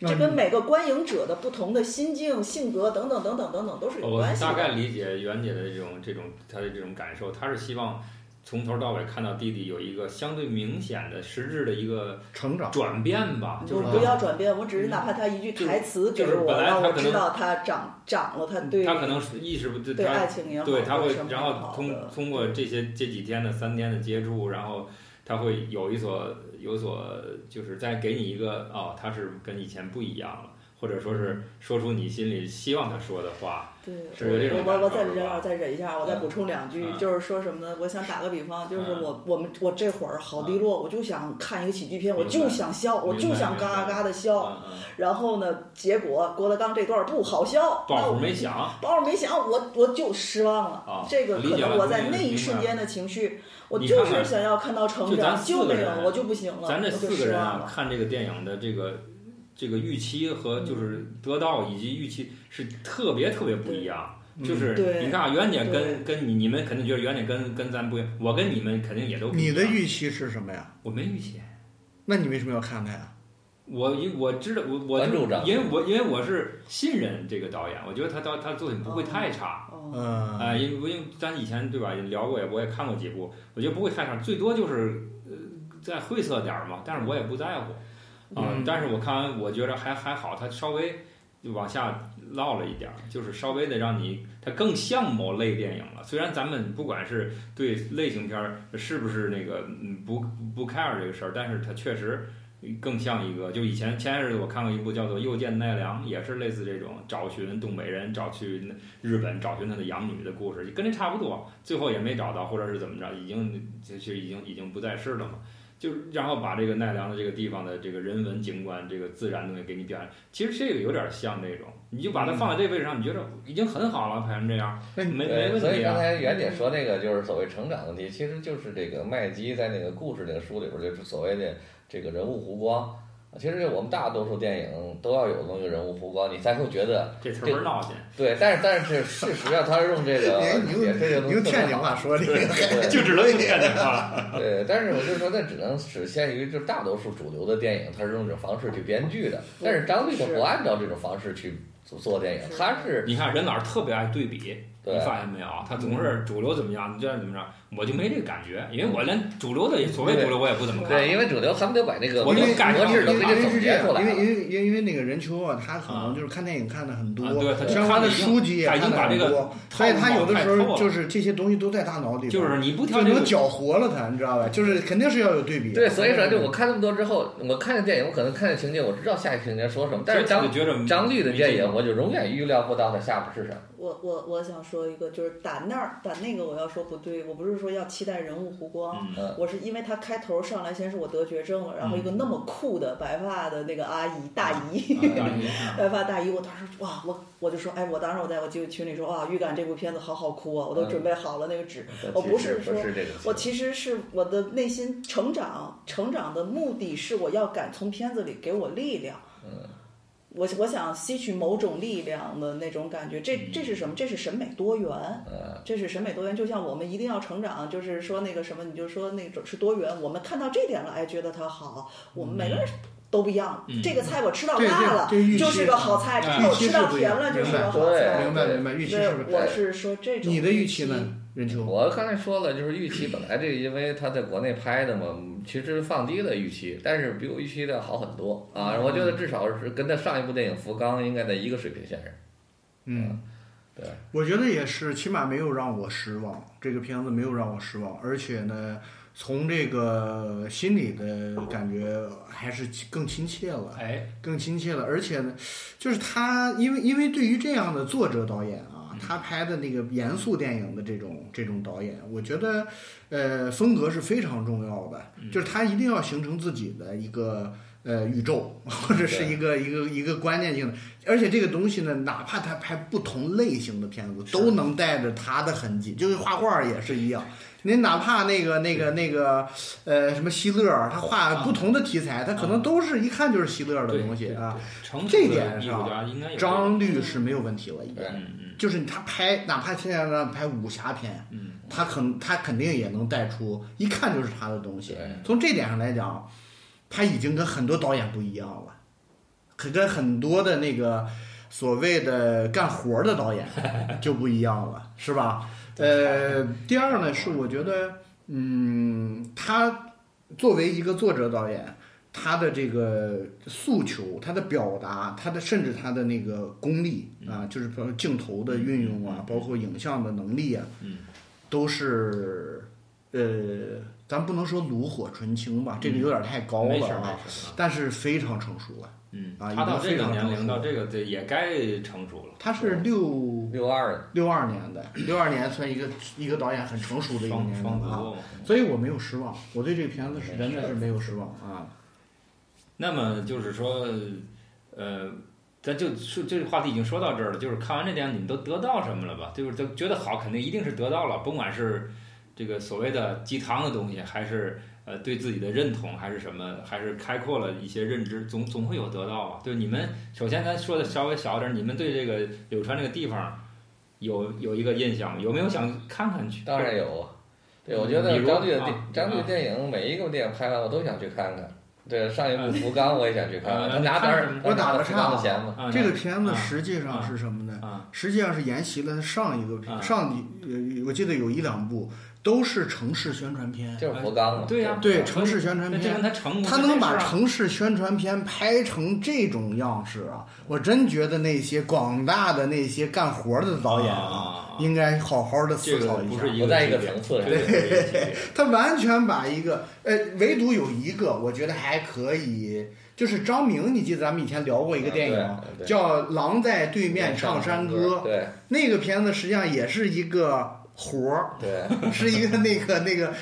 Speaker 4: 这跟每个观影者的不同的心境、性格等等等等等等都是有关系的
Speaker 2: 大概。理解袁姐的这种这种她的这种感受，她是希望从头到尾看到弟弟有一个相对明显的实质的一个
Speaker 5: 成长。
Speaker 2: 转变吧，就是
Speaker 4: 我不要转变，我只是哪怕他一句台词给我，
Speaker 2: 就是本来
Speaker 4: 让我
Speaker 2: 他可能
Speaker 4: 知道他长长了，他对
Speaker 2: 他可能是意识不
Speaker 4: 对爱
Speaker 2: 他
Speaker 4: 情也好，
Speaker 2: 对他会然后通通过这些这几天的三天的接触，然后他会有一所有所就是再给你一个哦，他是跟以前不一样了，或者说是说出你心里希望他说的话，
Speaker 4: 对，
Speaker 2: 是有这种
Speaker 4: 我我我再
Speaker 2: 感受是吧
Speaker 4: 忍再忍一下，我再补充两句，
Speaker 2: 嗯
Speaker 4: 就是说什么呢？我想打个比方，就是
Speaker 2: 嗯
Speaker 4: 我我们我这会儿好低落，我就想看一个喜剧片，我就想笑，我就想嘎嘎嘎的笑。然后呢，结果郭德纲这段不好笑，那
Speaker 2: 包
Speaker 4: 我
Speaker 2: 袱没响，
Speaker 4: 包儿没响，我我就失望了。
Speaker 2: 啊
Speaker 4: 这个可能我在那一瞬间的情绪，我就是想要看到成长，就没有，我就不行了，
Speaker 2: 咱这
Speaker 4: 我就
Speaker 2: 四个人啊，
Speaker 4: 失望了。
Speaker 2: 看这个电影的这个这个预期和就是得到以及预期是特别特别不一样。就是你看啊，袁姐跟跟你你们肯定觉得袁姐跟跟咱不一样，我跟你们肯定也都不一
Speaker 5: 你。的预期是什么呀？
Speaker 2: 我没预期，
Speaker 5: 那你为什么要看他呀？
Speaker 2: 我因我知道我我
Speaker 3: 关注着
Speaker 2: 因为我因为我是信任这个导演，我觉得他导他作品不会太差。
Speaker 4: 哦，
Speaker 5: 嗯，
Speaker 2: 啊，因为因为咱以前对吧也聊过，也我也看过几部，我觉得不会太差，最多就是呃再晦涩点儿嘛，但是我也不在乎啊。
Speaker 5: 嗯
Speaker 2: 但是我看完，我觉得还还好，它稍微往下落了一点儿，就是稍微的让你它更像某类电影了。虽然咱们不管是对类型片儿是不是那个嗯不不 care 这个事儿，但是它确实更像一个，就以前前些日子我看过一部叫做《又见奈良》，也是类似这种找寻东北人找去日本找寻他的养女的故事，跟这差不多。最后也没找到，或者是怎么着，已经就是已经已经不在世了嘛。就然后把这个奈良的这个地方的这个人文景观、这个自然东西给你表现，其实这个有点像那种，你就把它放在这位置上，你觉得已经很好了，拍成这样，没没
Speaker 3: 对，
Speaker 2: 问题啊。
Speaker 3: 所以刚才袁姐说那个就是所谓成长问题，其实就是这个麦基在那个故事那个书里边儿就是所谓的这个人物弧光。其实我们大多数电影都要有那个人物弧光，你才会觉得
Speaker 2: 这词儿闹心，
Speaker 3: 对。但是但是事实上，他是用这个
Speaker 5: 哎你用你用天津话说这个，
Speaker 3: 对
Speaker 2: 就只能用天津话。
Speaker 3: 对，但是我就说那只能只限于就大多数主流的电影，他是用这种方式去编剧的。但是张律他
Speaker 4: 是
Speaker 3: 不按照这种方式去做做电影，他是
Speaker 2: 你看任老师特别爱对比，你发现没有？他总是主流怎么样，你这样怎么着，我就没这个感觉，因为我连主流的所谓主流我也不怎么看。
Speaker 3: 对，因为主流他们得把那个
Speaker 2: 我就
Speaker 3: 模
Speaker 2: 感觉
Speaker 3: 式都
Speaker 5: 因
Speaker 3: 给你总
Speaker 5: 为是这样
Speaker 3: 结出，来了。
Speaker 5: 因为因为因为因为那个任秋啊，他可能
Speaker 2: 啊
Speaker 5: 就是看电影看的很多，
Speaker 2: 啊对他就
Speaker 5: 相关的书籍也看的
Speaker 2: 把这个
Speaker 5: 很多，所以他有的时候就是这些东西都在大脑里，
Speaker 2: 就是你不
Speaker 5: 就
Speaker 2: 挑这个，
Speaker 5: 能搅和了他，你知道吧？就是肯定是要有对比。
Speaker 3: 对，所以说就我看那么多之后，我看的电影，我可能看的情节，我知道下一个情节说什么，但是张张律的电影，我就永远预料不到他下边是什么。
Speaker 4: 我我我想说一个，就是打那儿打那个，我要说不对，我不是说要期待人物弧光，
Speaker 2: 嗯。
Speaker 4: 我是因为他开头上来先是我得绝症了，然后一个那么酷的白发的那个阿姨大姨，
Speaker 2: 啊 大姨啊。
Speaker 4: 白发大姨，我当时哇，我我就说，哎，我当时我在我就群里说，哇，预感这部片子好好哭啊，我都准备好了那个纸，我不是说
Speaker 3: 不是，
Speaker 4: 我其实是我的内心成长，成长的目的是我要敢从片子里给我力量。
Speaker 3: 嗯
Speaker 4: 我我想吸取某种力量的那种感觉，这这是什么？这是审美多元，
Speaker 3: 呃，
Speaker 4: 这是审美多元。就像我们一定要成长，就是说那个什么，你就说那种是多元。我们看到这点了，哎，觉得它好。我们每个人都不一样。
Speaker 2: 嗯
Speaker 4: 这个菜我吃到
Speaker 5: 对
Speaker 4: 辣了就是个好菜，
Speaker 2: 啊
Speaker 4: 这我
Speaker 5: 预期
Speaker 4: 吃到甜了就是个好
Speaker 3: 对
Speaker 4: 菜。
Speaker 5: 明白明白，预期是不是？
Speaker 4: 我是说这种
Speaker 5: 你的预
Speaker 4: 预
Speaker 5: 期呢？任秋？
Speaker 3: 我刚才说了，就是预期本来这个，因为他在国内拍的嘛，其实放低了预期，但是比我预期的好很多啊！我觉得至少是跟他上一部电影《福冈》应该在一个水平线上。
Speaker 5: 嗯，
Speaker 3: 对，
Speaker 5: 我觉得也是，起码没有让我失望。这个片子没有让我失望，而且呢，从这个心里的感觉还是更亲切了。
Speaker 2: 哎，
Speaker 5: 更亲切了，而且呢，就是他，因为因为对于这样的作者导演啊，他拍的那个严肃电影的这种这种导演，我觉得，呃，风格是非常重要的，就是他一定要形成自己的一个呃宇宙，或者是一个一个一个关键性的，而且这个东西呢，哪怕他拍不同类型的片子，都能带着他的痕迹，就跟画画也是一样。您哪怕那个那个那个，呃，什么希勒，他画不同的题材，他可能都是一看就是希勒的东西啊。，这点上张律是没有问题了，已经
Speaker 3: 对。
Speaker 2: 嗯嗯
Speaker 5: 就是他拍，哪怕现在让他拍武侠片，
Speaker 2: 嗯，
Speaker 5: 他肯他肯定也能带出，一看就是他的东西
Speaker 3: 对。
Speaker 5: 从这点上来讲，他已经跟很多导演不一样了，可跟很多的那个所谓的干活的导演就不一样了，是吧？呃，第二呢是我觉得，嗯，他作为一个作者导演，他的这个诉求、他的表达、他的甚至他的那个功力啊，就是说镜头的运用啊，包括影像的能力啊，
Speaker 2: 嗯
Speaker 5: 都是呃，咱不能说炉火纯青吧，这个有点太高了啊。但是非常成熟了。
Speaker 2: 嗯，
Speaker 5: 啊
Speaker 2: 他到这个年龄，到这个这也该成熟了。
Speaker 5: 他是六
Speaker 3: 六二
Speaker 5: 六二年的，六二年算一个一个导演很成熟的一个年龄。所以我没有失望，我对这个片子是真的是没有失望啊。
Speaker 2: 那么就是说，呃，咱就说这个话题已经说到这儿了，就是看完这电影你们都得到什么了吧？就是都觉得好，肯定一定是得到了，甭管是这个所谓的鸡汤的东西，还是呃对自己的认同，还是什么，还是开阔了一些认知，总总会有得到啊。对你们，首先咱说的稍微小点儿，你们对这个柳川这个地方有有一个印象吗？有没有想看看去？
Speaker 3: 当然有啊。对，我觉得张律的电
Speaker 2: 啊
Speaker 3: 张律的电影每一个电影拍完我都想去看看。对，上一部《福冈》我也想去 看他拿点儿
Speaker 5: 我打个
Speaker 3: 福冈
Speaker 5: 岔
Speaker 3: 的钱
Speaker 5: 这个片子
Speaker 2: 啊
Speaker 5: 实际上是什么呢？
Speaker 2: 啊
Speaker 5: 实际上是沿袭了上一个片，
Speaker 2: 啊
Speaker 5: 上一呃，我记得有一两部都是城市宣传片。
Speaker 3: 就是佛冈嘛。
Speaker 2: 对呀
Speaker 5: 对城市宣传片，
Speaker 2: 他成功，
Speaker 5: 他能把城市宣传片拍成这种样式啊！我真觉得那些广大的那些干活的导演
Speaker 2: 啊
Speaker 5: 应该好好的思考一下
Speaker 2: 不。是一
Speaker 3: 不在一个层次上
Speaker 2: 对
Speaker 5: 他完全把一个呃，唯独有一个，我觉得还可以，就是张明，你记得咱们以前聊过一个电影叫《狼在对面唱山歌》，
Speaker 3: 对
Speaker 5: 那个片子实际上也是一个活儿，
Speaker 3: 对
Speaker 5: 是一个那个那个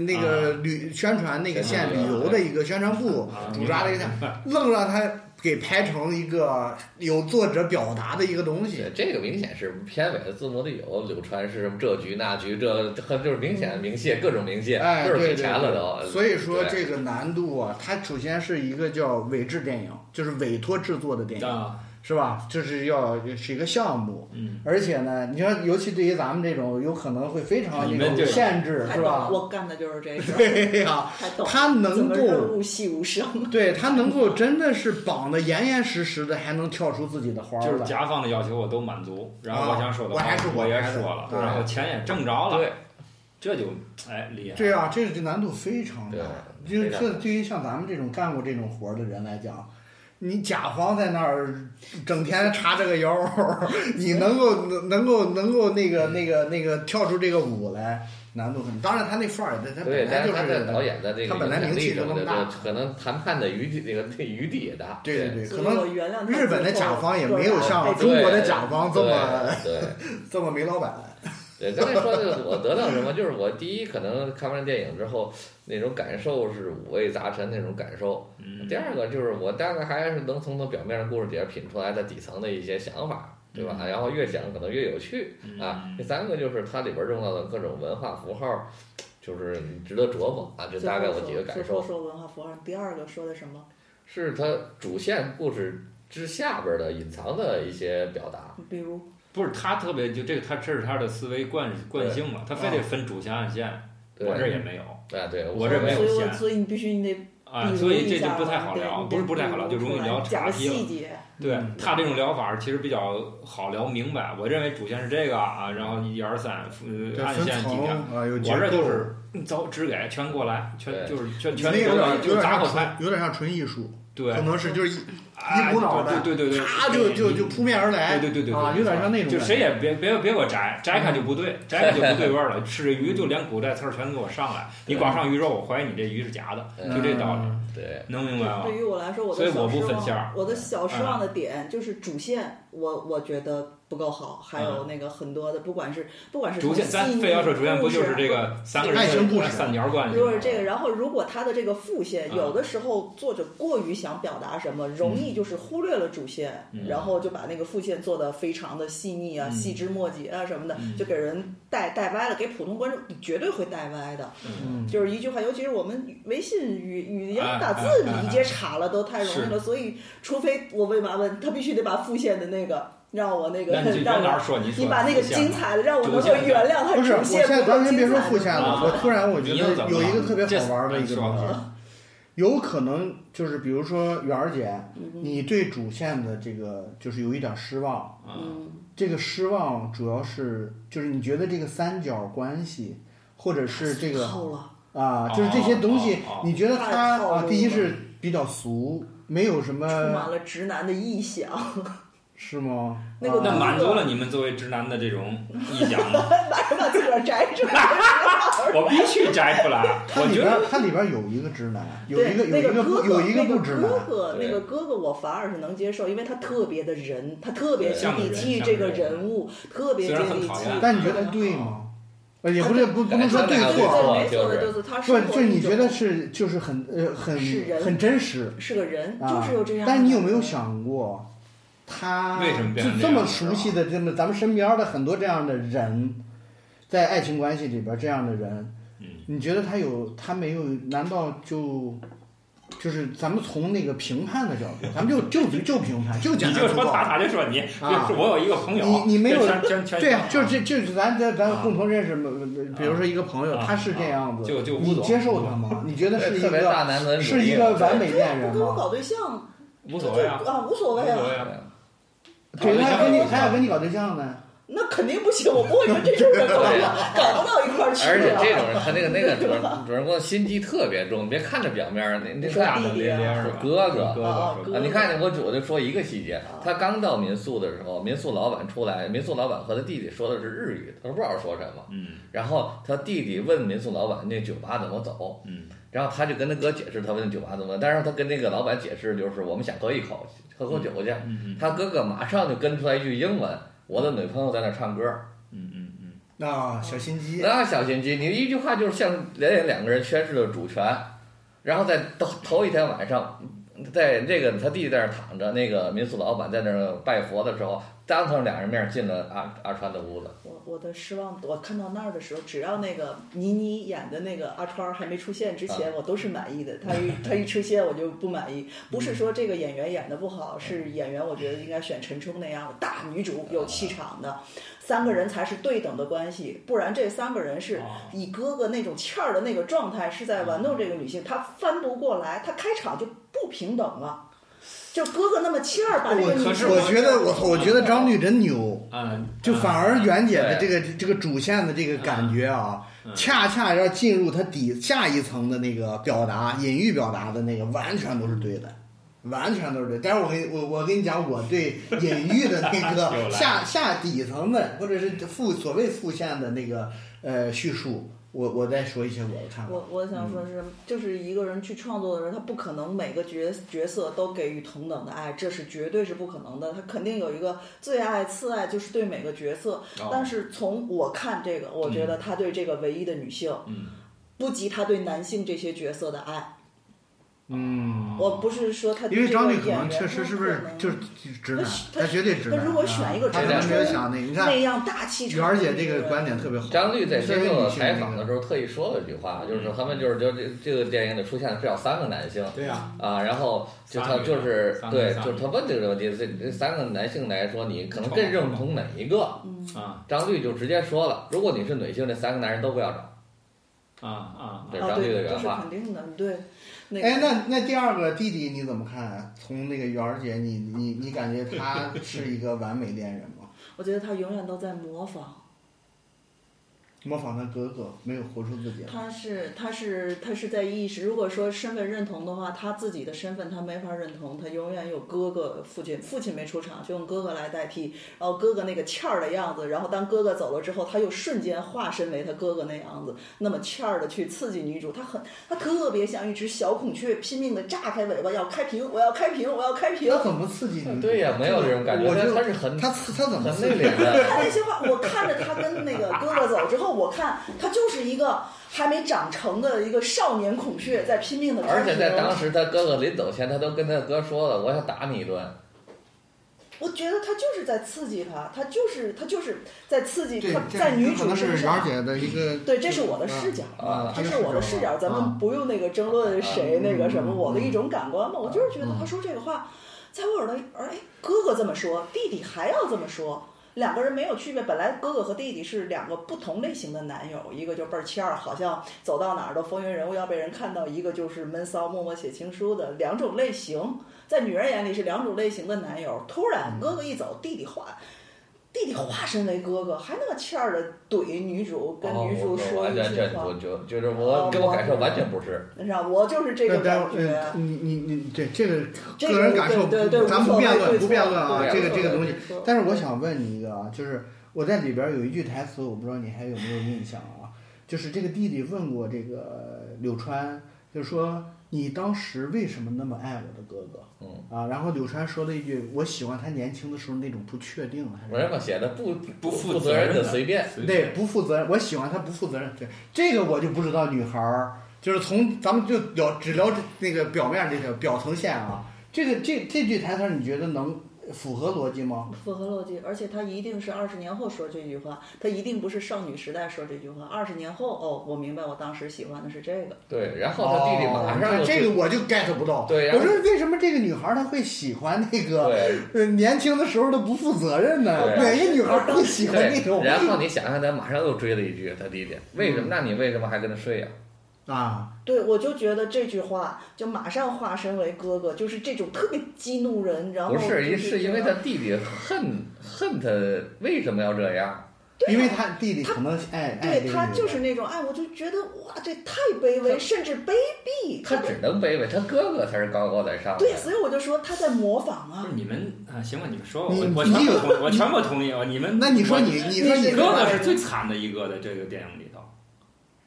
Speaker 5: 那个旅宣传那个县旅游的一个宣传部
Speaker 2: 啊
Speaker 5: 主抓的一个，愣让他给拍成一个有作者表达的一个东西
Speaker 3: 对，。这个明显是片尾的字幕里有柳传是什么这局那局，这很就是明显明谢各种明谢，
Speaker 5: 哎，
Speaker 3: 都是给钱了都。
Speaker 5: 所以说这个难度啊，它首先是一个叫委制电影，就是委托制作的电影，
Speaker 2: 啊，
Speaker 5: 是吧？就是要是一个项目，
Speaker 2: 嗯，
Speaker 5: 而且呢，你说尤其对于咱们这种有可能会非常那种限制，是吧？
Speaker 4: 我干的就是这事儿，
Speaker 5: 对呀、
Speaker 4: 太懂了。
Speaker 5: 他能够，
Speaker 4: 物细无声？
Speaker 5: 对他能够真的是绑得严严实实的，还能跳出自己的花
Speaker 2: 就是。甲方的要求我都满足，然后我想说的话
Speaker 5: 啊我还是我
Speaker 2: 我也说了，然后钱也挣着了，
Speaker 3: 对
Speaker 2: 这就哎厉害。
Speaker 5: 对啊，这个难度非常大。就这对于像咱们这种干过这种活儿的人来讲，你甲方在那儿整天叉这个腰儿，你能够能能够能够那个那个那个跳出这个舞来，难度很。当然，他那范儿，他他，本来就
Speaker 3: 是他导演的这个
Speaker 5: 他本来名气就那么大
Speaker 3: 可能谈判的余地那个那余地也大。
Speaker 5: 对对对，可能日本的甲方也没有像中国的甲方这么 这么没老板。
Speaker 3: 对，刚才说的我得到什么，就是我第一可能看完电影之后那种感受是五味杂陈那种感受。
Speaker 2: 嗯
Speaker 3: 第二个就是我大概还是能从它表面的故事底下品出来的底层的一些想法，对吧？
Speaker 2: 嗯
Speaker 3: 然后越想可能越有趣啊。第三个就是它里边用到的各种文化符号，就是值得琢磨啊。这大概我几个感受。
Speaker 4: 说文化符号，第二个说的什么？
Speaker 3: 是它主线故事之下边的隐藏的一些表达。
Speaker 4: 比如
Speaker 2: 不是他特别就这个他这是他的思维惯惯性嘛，他非得分主线暗线，我这儿也没有。
Speaker 3: 啊，对，
Speaker 2: 我这没有
Speaker 4: 所以我
Speaker 2: 线。
Speaker 4: 所以你必须你得
Speaker 2: 啊，所以这就不太好聊，不是不太好聊，就容易聊岔题了。对
Speaker 5: 嗯。
Speaker 2: 他这种聊法其实比较好聊明白。我认为主线是这个啊，然后一二三，呃，暗线几点，我这就是嗯走只给全过来，全就是全全
Speaker 5: 那有点
Speaker 2: 口菜，
Speaker 5: 纯有点像纯艺术，
Speaker 2: 对，
Speaker 5: 可能是就是一股脑的
Speaker 2: 对对对
Speaker 5: 就就就扑面而来，
Speaker 2: 对对对对
Speaker 5: 啊，有点像那种
Speaker 2: 就谁也别别别给我摘，摘开就不对，摘开就不对味儿了。吃这鱼就连骨带刺儿全给我上来，你光上鱼肉，我怀疑你这鱼是假的，
Speaker 3: 嗯
Speaker 2: 就这道理，
Speaker 3: 对，
Speaker 2: 能明白吗
Speaker 4: 对？于我来说，我
Speaker 2: 所以我不
Speaker 4: 的小失
Speaker 2: 分馅儿
Speaker 4: 望，我的小失望的点就是主线，我我觉得不够好，还有那个很多的，不管是不管是
Speaker 2: 主线，咱非要说主线不就是这个三个人
Speaker 5: 爱情故事
Speaker 2: 的三角关系吗？
Speaker 4: 如果是这个，然后如果他的这个副线，
Speaker 2: 啊
Speaker 4: 有的时候作者过于想表达什么，容易就是忽略了主线，
Speaker 2: 嗯。
Speaker 4: 然后就把那个副线做的非常的细腻啊、
Speaker 2: 嗯。
Speaker 4: 细枝末节啊什么的，
Speaker 2: 嗯。
Speaker 4: 就给人带带歪了，给普通观众绝对会带歪的。
Speaker 5: 嗯。
Speaker 4: 就是一句话，尤其是我们微信语语言
Speaker 2: 哎
Speaker 4: 打字
Speaker 2: 哎哎
Speaker 4: 理解岔了都太容易了，所以除非我问嘛问他必须得把副线的那个让我那个
Speaker 2: 那你
Speaker 4: 让我。
Speaker 2: 原哪儿说？你说
Speaker 4: 你把那个精彩的让我能够原谅他
Speaker 5: 不是，我现在咱先别说副线了，
Speaker 2: 啊
Speaker 5: 我突然我觉得有一个特别好玩的一个
Speaker 2: 说
Speaker 5: 东西，有可能就是比如说媛儿姐，你对主线的这个就是有一点失望，这个失望主要是就是你觉得这个三角关系，或者是这个。啊，就是这些东西你觉得
Speaker 4: 太
Speaker 5: 它啊，第一是比较俗，没有什
Speaker 4: 充满
Speaker 5: 么
Speaker 4: 了直男的臆想，
Speaker 5: 是吗？
Speaker 4: 那个
Speaker 5: 啊
Speaker 2: 那满足了你们作为直男的这种臆想吗？
Speaker 4: 哪能把自个儿摘出来？
Speaker 2: 我必须摘出来，
Speaker 5: 它里边
Speaker 2: 我觉得
Speaker 5: 它里边有一个直男，有一个有一个有一个不直男
Speaker 4: 哥，哥，那个哥哥我反而是能接受，因为他特别的人，他特别接地气这个
Speaker 2: 个人
Speaker 4: 人物，特别接地气。
Speaker 5: 但你觉得对吗？呃，也不是不不能说对
Speaker 3: 对
Speaker 4: 对
Speaker 5: 错，
Speaker 4: 对，没错的，
Speaker 3: 就是
Speaker 4: 就是他
Speaker 5: 不就你觉得是就是很呃很很真实
Speaker 4: 是个人，
Speaker 5: 啊
Speaker 4: 就是有这样。
Speaker 5: 但你有没有想过，他
Speaker 2: 为什么变
Speaker 5: 就这么熟悉的这么咱们身边的很多这样的人，在爱情关系里边这样的人，
Speaker 2: 嗯
Speaker 5: 你觉得他有他没有？难道就就是咱们从那个评判的角度，咱们就就就评判，就简
Speaker 2: 你
Speaker 5: 单粗暴。
Speaker 2: 就说他，他就说你，
Speaker 5: 啊
Speaker 2: 就是我有一个朋友，
Speaker 5: 你你没有对啊，就是这就是咱咱咱
Speaker 2: 啊
Speaker 5: 共同认识，比如说一个朋友，
Speaker 2: 啊
Speaker 5: 他是这样子，
Speaker 2: 就就
Speaker 5: 你接受他吗？你觉得是一
Speaker 3: 特别大
Speaker 5: 个
Speaker 3: 男子主义
Speaker 5: 是一个完美恋人
Speaker 4: 吗跟我？搞对象，
Speaker 2: 无所谓啊，
Speaker 4: 啊，无所谓啊。
Speaker 5: 对，他要跟你他要
Speaker 2: 搞对象
Speaker 5: 跟你搞对象呢，
Speaker 4: 那肯定不行，我不会跟这种人搞搞不到一块儿去。
Speaker 3: 而且这种人，他那个那个主人主人公心机特别重，别看着表面儿，那那
Speaker 4: 说
Speaker 3: 大
Speaker 4: 弟弟啊
Speaker 2: 连连
Speaker 3: 哥哥
Speaker 2: 哥
Speaker 4: 啊
Speaker 2: 哥
Speaker 3: 啊，你看见我我就说一个细节，他刚到民宿的时候，民宿老板出来，民宿老板和他弟弟说的是日语，他说不知道说什么，
Speaker 2: 嗯
Speaker 3: 然后他弟弟问民宿老板那酒吧怎么走，
Speaker 2: 嗯
Speaker 3: 然后他就跟他哥解释他问酒吧怎么，但是他跟那个老板解释就是我们想喝一口，喝口酒去，
Speaker 2: 嗯
Speaker 3: 他哥哥马上就跟出来一句英文，我的女朋友在那唱歌，
Speaker 2: 嗯嗯嗯
Speaker 5: 那，小心机。
Speaker 3: 那小心机，你一句话就是向连连两个人宣示了主权，然后在头头一天晚上，在这个他弟弟在那儿躺着，那个民宿老板在那儿拜佛的时候，当着两人面进了阿阿川的屋子。
Speaker 4: 我我的失望，我看到那儿的时候，只要那个倪妮演的那个阿川儿还没出现之前，我都是满意的。他一 他一出现，我就不满意。不是说这个演员演的不好，是演员我觉得应该选陈冲那样的大女主，有气场的，三个人才是对等的关系。不然这三个人是以哥哥那种欠儿的那个状态，是在玩弄这个女性，他翻不过来，他开场就不平等了。就哥哥那么欠儿，把这个女
Speaker 5: 我
Speaker 4: 生
Speaker 5: 我觉得我，我觉得张律真牛。
Speaker 2: 啊，
Speaker 5: 就反而袁姐的这个这个主线的这个感觉啊，恰恰要进入她底下一层的那个表达、隐喻表达的那个，完全都是对的，完全都是对。待会儿我跟我我跟你讲，我对隐喻的那个 下下底层的，或者是副所谓副线的那个呃叙述，我我再说一些我的看法
Speaker 4: 我。我想说是，就是一个人去创作的人，他不可能每个角角色都给予同等的爱，这是绝对是不可能的。他肯定有一个最爱、次爱，就是对每个角色。
Speaker 2: 哦
Speaker 4: 但是从我看这个，我觉得他对这个唯一的女性，
Speaker 2: 嗯
Speaker 4: 不及他对男性这些角色的爱。
Speaker 5: 嗯，
Speaker 4: 我不是说他
Speaker 5: 因为张律可能确实是不是就是直男
Speaker 4: 他，
Speaker 5: 绝对直男。
Speaker 4: 他如果选一个直男
Speaker 5: 没有想那个，你看
Speaker 4: 那样大气
Speaker 5: 媛
Speaker 4: 场的女
Speaker 5: 儿姐这个观点特别好。
Speaker 3: 张律在接受采访的，时候特意说了一句话，就是说他们就是就这这个电影里出现了至少三个男性。
Speaker 2: 对呀，
Speaker 3: 啊，然后就他就是对，就是他问这个问题，这这三个男性来说，你可能更认同哪一个？
Speaker 2: 啊
Speaker 3: 张律就直接说了，如果你是女性，这三个男人都不要找。
Speaker 2: 啊啊
Speaker 4: 啊，
Speaker 3: 这是张律的
Speaker 4: 对，这是
Speaker 3: 原话。
Speaker 4: 肯定的，对。那个
Speaker 5: 哎，那那第二个弟弟你怎么看？从那个媛儿姐，你你你感觉他是一个完美恋人吗？
Speaker 4: 我觉得他永远都在模仿。
Speaker 5: 模仿他哥哥，没有活出自己。
Speaker 4: 他是他是他是在意识，如果说身份认同的话，他自己的身份他没法认同，他永远有哥哥父亲，父亲没出场就用哥哥来代替，然后哥哥那个欠儿的样子，然后当哥哥走了之后，他又瞬间化身为他哥哥那样子，那么欠儿的去刺激女主，他很他特别像一只小孔雀，拼命的炸开尾巴要开屏，我要开屏，我要开屏。
Speaker 5: 他怎么刺激你？
Speaker 3: 对呀，没有这种感觉，他
Speaker 5: 我就
Speaker 3: 他是很
Speaker 5: 他他怎么
Speaker 3: 很
Speaker 5: 刺激
Speaker 3: 内敛的。
Speaker 4: 他那些话，我看着他跟那个哥哥走之后，我看他就是一个还没长成的一个少年孔雀，在拼命的。
Speaker 3: 而且在当时，他哥哥临走前，他都跟他哥说了，我想打你一顿。
Speaker 4: 我觉得他就是在刺激他，他就是他就是在刺激他，在女主身上。
Speaker 5: 姐的一个
Speaker 4: 对，这是我的视角
Speaker 3: 啊
Speaker 4: 这是我的视角，咱
Speaker 5: 啊
Speaker 4: 们不用那个争论谁那个什么，
Speaker 5: 嗯
Speaker 4: 我的一种感官嘛，我就是觉得
Speaker 5: 嗯
Speaker 4: 他说这个话，在我耳朵里，哎，哥哥这么说，弟弟还要这么说。两个人没有区别，本来哥哥和弟弟是两个不同类型的男友，一个就倍儿欠儿，好像走到哪儿都风云人物要被人看到；一个就是闷骚默默写情书的，两种类型，在女人眼里是两种类型的男友。突然哥哥一走，弟弟化，弟弟化身为哥哥，还那么欠儿的怼女主，跟
Speaker 3: 哦
Speaker 4: 女主说一
Speaker 3: 完全
Speaker 4: 句话
Speaker 3: 这我，就就是
Speaker 4: 哦
Speaker 3: 我跟我感受完全不是。
Speaker 4: 你知道，我就是这个感觉。
Speaker 5: 呃，你你你这这个
Speaker 4: 个
Speaker 5: 个人感受，
Speaker 4: 对对对
Speaker 5: 咱不辩论，不辩论啊，这个这个东西。但是我想问你一个啊，就是我在里边有一句台词，我不知道你还有没有印象啊？就是这个弟弟问过这个柳川，就是说你当时为什么那么爱我的哥哥？
Speaker 3: 嗯，
Speaker 5: 啊，然后柳川说了一句，我喜欢他年轻的时候那种不确定，还是
Speaker 3: 我让他写的不
Speaker 2: 不负
Speaker 3: 负责任
Speaker 2: 任的
Speaker 3: 的随便。
Speaker 5: 对，不负责任，我喜欢他不负责任。对，这个我就不知道女孩儿，就是从咱们就聊只聊这那个表面这个表层线啊，这个这这句台词你觉得能符合逻辑吗？
Speaker 4: 符合逻辑，而且他一定是二十年后说这句话，他一定不是少女时代说这句话。二十年后，哦，我明白，我当时喜欢的是这个。
Speaker 3: 对，然后他弟弟马
Speaker 5: 哦
Speaker 3: 上就
Speaker 5: 这个我就 get 不到。
Speaker 3: 对
Speaker 5: 我说为什么这个女孩她会喜欢那个
Speaker 3: 对
Speaker 5: 呃年轻的时候的不负责任呢？
Speaker 3: 对
Speaker 5: 哪个女孩儿会喜欢那种，？
Speaker 3: 然后你想想，他马上又追了一句他弟弟，为什么？那你为什么还跟他睡呀？
Speaker 5: 啊，
Speaker 4: 对，我就觉得这句话就马上化身为哥哥，就是这种特别激怒人，然后
Speaker 3: 不是，
Speaker 4: 就是
Speaker 3: 因为他弟弟恨恨他为什么要这样？
Speaker 5: 因为他弟弟可能爱爱
Speaker 4: 对他就是那种，哎，我就觉得哇，这太卑微，甚至卑鄙。
Speaker 3: 他只能卑微，他哥哥才是高高在上的。
Speaker 4: 对，所以我就说他在模仿啊。
Speaker 2: 你们啊，行吧，你们说吧，我我全部同意，我全部同意啊。你们
Speaker 5: 那你说你你说你
Speaker 2: 哥哥是最惨的一个的这个电影里头，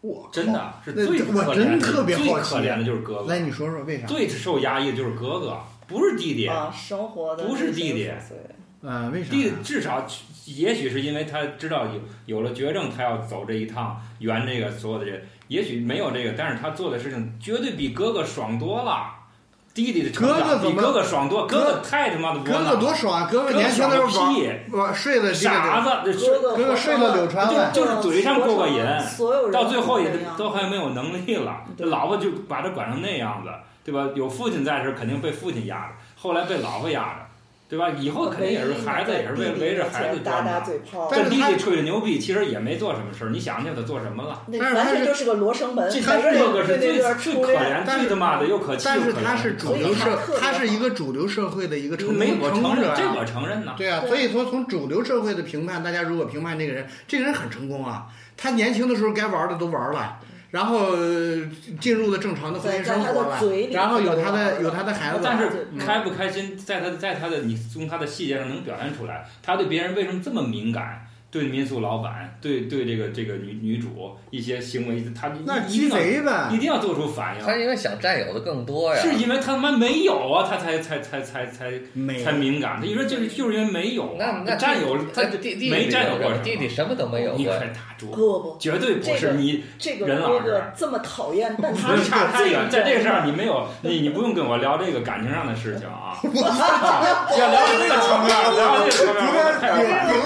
Speaker 5: 我
Speaker 2: 真的是最
Speaker 5: 我真
Speaker 2: 可怜的，
Speaker 5: 特别好奇
Speaker 2: 最可怜的就是哥哥
Speaker 5: 来，，你说说为啥？
Speaker 2: 最受压抑的就是哥哥，不是弟弟。
Speaker 4: 啊，生活的
Speaker 2: 不是弟弟
Speaker 4: 琐碎
Speaker 5: 呃，为啥
Speaker 2: 弟？至少，也许是因为他知道有有了绝症，他要走这一趟，圆这个所有的这，也许没有这个，但是他做的事情绝对比哥哥爽多了。弟弟的成
Speaker 5: 哥哥怎么
Speaker 2: 长比哥哥爽多，
Speaker 5: 哥
Speaker 2: 哥哥太他妈的
Speaker 5: 哥哥
Speaker 2: 窝囊，
Speaker 5: 多爽啊！哥哥
Speaker 2: 哥
Speaker 5: 年轻的时候
Speaker 2: 爽个屁
Speaker 5: 玩玩睡了这
Speaker 2: 傻
Speaker 5: 个，
Speaker 2: 子，这
Speaker 4: 哥哥
Speaker 5: 哥哥睡了柳川了
Speaker 2: 就就是嘴上过过瘾
Speaker 4: 所有人
Speaker 2: 到最后也
Speaker 4: 都
Speaker 2: 都还没有能力了，这
Speaker 4: 对
Speaker 2: 老婆就把他管成那样子，对吧？有父亲在的时候肯定被父亲压着，后来被老婆压着，对吧？以后肯定也是孩子也是围围着孩子
Speaker 4: 打打。嘴炮，
Speaker 5: 但是他
Speaker 2: 跟弟弟吹着牛逼，其实也没做什么事儿。你想想他做什么了？
Speaker 4: 那
Speaker 5: 但是他是
Speaker 4: 完全就是个罗生门，
Speaker 2: 这
Speaker 4: 每个人
Speaker 2: 哥哥是最最可，怜、
Speaker 5: 但是
Speaker 2: 最他妈的又可气。
Speaker 5: 但是他是主流社
Speaker 4: 他
Speaker 5: 是一个主流社会的一个成
Speaker 2: 没
Speaker 5: 功成功者
Speaker 2: 我承认，这
Speaker 5: 啊。
Speaker 2: 我承认呐。
Speaker 5: 对啊，所以说从主流社会的评判，大家如果评判这个人，这个人很成功啊。他年轻的时候该玩的都玩了，然后呃进入了正常的婚姻生活了然后有他
Speaker 4: 他
Speaker 5: 的有他的孩子，
Speaker 2: 但是
Speaker 4: 嗯
Speaker 2: 开不开心，在他在他的你从他的细节上能表现出来，他对别人为什么这么敏感？对民宿老板，对对这个这个女女主一些行为，他
Speaker 5: 那鸡
Speaker 2: 一定要
Speaker 5: 贼呗
Speaker 2: 一。定要做出反应。
Speaker 3: 他因为想占有的更多呀。
Speaker 2: 是因为他妈没有啊，他才才才才才才敏感。他一说就是就是因为没有啊，
Speaker 3: 那那
Speaker 2: 占有他
Speaker 3: 那弟弟
Speaker 2: 没占有过什么
Speaker 3: 弟弟什么都没有过。
Speaker 2: 你可打住，
Speaker 4: 不不不，
Speaker 2: 绝对不是你
Speaker 4: 这个
Speaker 2: 人老实
Speaker 4: 哥哥这么讨厌，但他
Speaker 2: 差太远，在这个事儿你没有 你你不用跟我聊这个感情上的事情啊，要聊这个层面，聊这个层面我太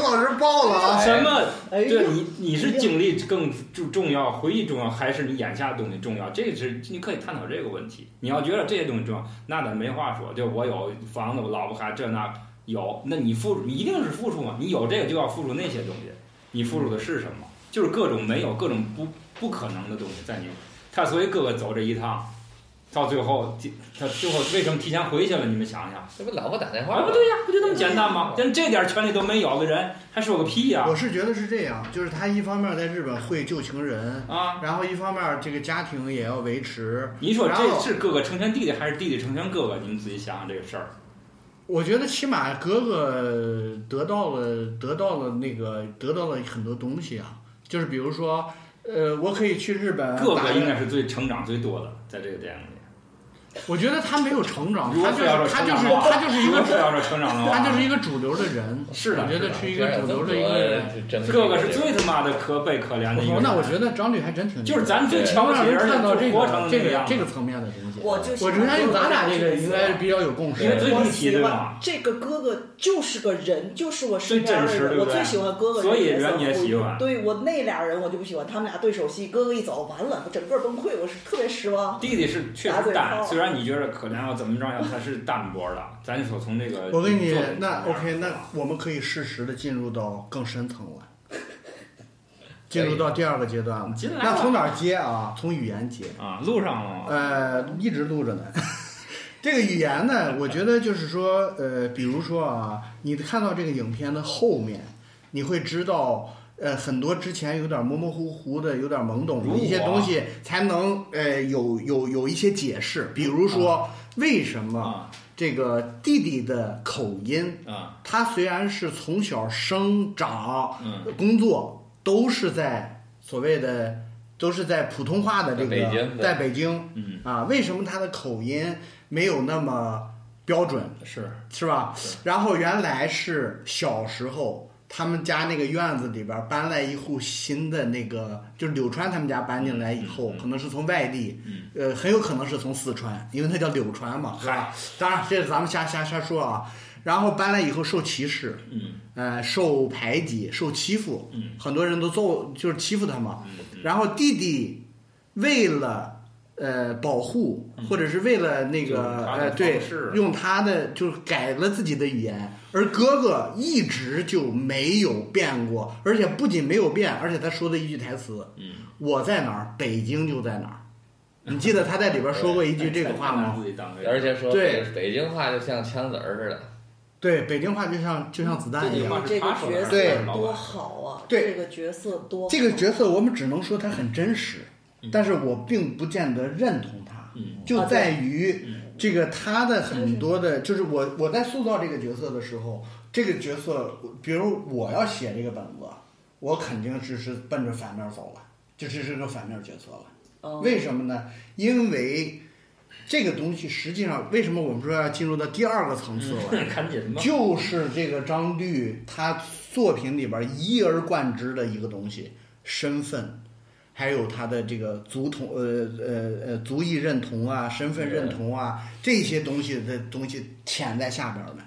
Speaker 5: 老师爆了啊！
Speaker 2: 什么？
Speaker 4: 哎
Speaker 2: 对你，你是经历更重重要，回忆重要，还是你眼下的东西重要？这个是你可以探讨这个问题。你要觉得这些东西重要，那咱没话说。就我有房子，我老婆孩子这那有，那你付，你一定是付出嘛。你有这个就要付出那些东西，你付出的是什么？就是各种没有，各种不不可能的东西在你。他所以哥哥走这一趟，到最后，他最后为什么提前回去了？你们想想。
Speaker 3: 这不老婆打电话
Speaker 2: 啊，
Speaker 3: 吗
Speaker 2: 不对呀，不就那么简单吗？连这点权利都没有的人，还说个屁呀！
Speaker 5: 我是觉得是这样，就是他一方面在日本会旧情人，
Speaker 2: 啊，
Speaker 5: 然后一方面这个家庭也要维持。
Speaker 2: 你说这是哥哥成全弟弟，还是弟弟成全哥哥？你们自己想想这个事儿。
Speaker 5: 我觉得起码哥哥得到了得到了那个得到了很多东西啊，就是比如说，呃，我可以去日本
Speaker 2: 哥哥应该是最成长最多的，在这个电影里。
Speaker 5: 我觉得他没有成长，他就他就是他就是一个他就是一个主流的人，
Speaker 2: 是的
Speaker 5: 我觉得
Speaker 2: 是
Speaker 5: 一个主流的一个人。
Speaker 2: 哥哥是最他妈的可悲可怜的一个。
Speaker 5: 那我觉得张律还真挺
Speaker 2: 就是咱最瞧
Speaker 5: 能让
Speaker 2: 不起人，
Speaker 5: 看到这个这个这个层面的东西。
Speaker 4: 我就
Speaker 5: 我相信咱俩这个应该是比较有共识
Speaker 2: 因为最
Speaker 5: 的。
Speaker 4: 我
Speaker 2: 立体
Speaker 4: 喜欢
Speaker 2: 对吗
Speaker 4: 这个哥哥就是个人，就是我身边的人。我最喜欢哥哥这
Speaker 2: 所以
Speaker 4: 个角色
Speaker 2: 人也喜欢
Speaker 4: 对我那俩人我就不喜欢，他们俩对手戏，哥哥一走完了，我整个崩溃，我是特别失望。
Speaker 2: 弟弟是确
Speaker 4: 打嘴
Speaker 2: 实虽然你觉得可怜啊怎么着呀，他是淡薄的。咱说从这个
Speaker 5: 我跟你那 OK，那我们可以适时的进入到更深层了，进入到第二个阶段了。
Speaker 2: 进来吧
Speaker 5: 那从哪儿接啊？从语言接。
Speaker 2: 啊，录上了
Speaker 5: 呃，一直录着呢。这个语言呢，我觉得就是说，呃，比如说啊，你看到这个影片的后面，你会知道，呃，很多之前有点模模糊糊的、有点懵懂的一些东西，才能呃有有有一些解释。比如说，为什么
Speaker 2: 啊
Speaker 5: 这个弟弟的口音，
Speaker 2: 啊
Speaker 5: 他虽然是从小生长、
Speaker 2: 嗯
Speaker 5: 工作都是在所谓的都是在普通话的这个
Speaker 3: 在北京对
Speaker 5: 在北京
Speaker 2: 嗯
Speaker 5: 啊，为什么他的口音没有那么标准，
Speaker 2: 是
Speaker 5: 是吧？然后原来是小时候他们家那个院子里边搬来一户新的那个，就是柳川他们家搬进来以后，可能是从外地，
Speaker 2: 嗯
Speaker 5: 呃，很有可能是从四川，因为它叫柳川嘛，是吧？当然这是咱们瞎瞎瞎说啊。然后搬来以后受歧视，
Speaker 2: 嗯
Speaker 5: 呃，受排挤、受欺负，
Speaker 2: 嗯
Speaker 5: 很多人都揍，就是欺负他嘛。
Speaker 2: 嗯
Speaker 5: 然后弟弟为了呃保护，或者是为了那个呃对，用他的就是改了自己的语言，而哥哥一直就没有变过，而且不仅没有变，而且他说的一句台词
Speaker 2: 嗯：“
Speaker 5: 我在哪儿，北京就在哪儿。”你记得他在里边说过一句这个话吗？
Speaker 2: 自己当回事
Speaker 3: 而且说
Speaker 5: 对
Speaker 3: 北北京话就像枪子儿似的，
Speaker 5: 对，北京话就像就像子弹一样。
Speaker 4: 这个角
Speaker 5: 对
Speaker 4: 色多好啊！
Speaker 5: 对
Speaker 4: 这个角色多好。
Speaker 5: 这个角色我们只能说他很真实，但是我并不见得认同他，
Speaker 2: 嗯
Speaker 5: 就在于
Speaker 2: 嗯
Speaker 5: 这个他的很多的，就是我我在塑造这个角色的时候，这个角色，比如我要写这个本子，我肯定是是奔着反面走了，就这是个反面角色了。
Speaker 4: 嗯
Speaker 5: 为什么呢？因为这个东西实际上，为什么我们说要进入到第二个层次了？
Speaker 2: 赶紧吧。
Speaker 5: 就是这个张律他作品里边一而贯之的一个东西，身份，还有他的这个族同呃呃呃族裔认同啊、身份认同啊这些东西的东西潜在下边呢。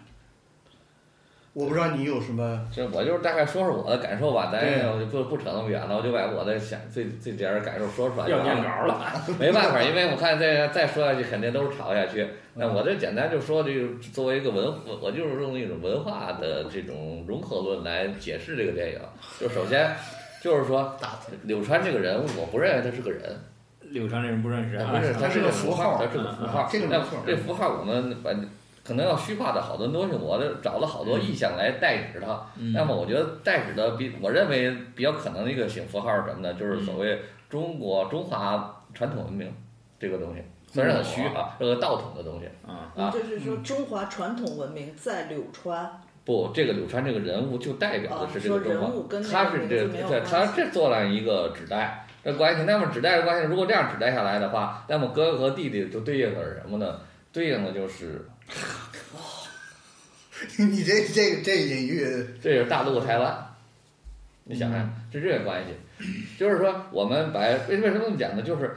Speaker 5: 我不知道你有什么
Speaker 3: 这我就是大概说说我的感受吧，咱
Speaker 5: 对
Speaker 3: 我就不不扯那么远了，我就把我的想最最点儿感受说出来就
Speaker 2: 要。念稿了，
Speaker 3: 没办法，因为我看再再说下去肯定都是吵下去。那我这简单就说，这个作为一个文，我就是用一种文化的这种融合论来解释这个电影。就首先就是说，柳川这个人物，我不认为他是个人，
Speaker 2: 柳川这人不认识啊，
Speaker 3: 不是，他
Speaker 5: 是个
Speaker 3: 个
Speaker 5: 符号
Speaker 3: 他是个符号。
Speaker 5: 这个没错
Speaker 3: 这符号我们把可能要虚化的好多东西，我这找了好多意象来代指它。
Speaker 2: 嗯
Speaker 3: 那么我觉得代指的比我认为比较可能的一个形符号是什么呢？就是所谓中国中华传统文明这个东西，虽然很虚啊，这个道统的东西。
Speaker 2: 啊，
Speaker 4: 你这是说中华传统文明在柳川，
Speaker 3: 不，这个柳川这个人物就代表的是这个
Speaker 4: 哦说
Speaker 3: 中华他是这对，他这做了一个指代这关系。那么指代的关系，如果这样指代下来的话，那么哥哥和弟弟就对应的是什么呢？对应的就是
Speaker 5: 你这这这隐喻，
Speaker 3: 这是大陆台湾，你想想是这个关系，就是说我们把为为什么这么讲呢？就是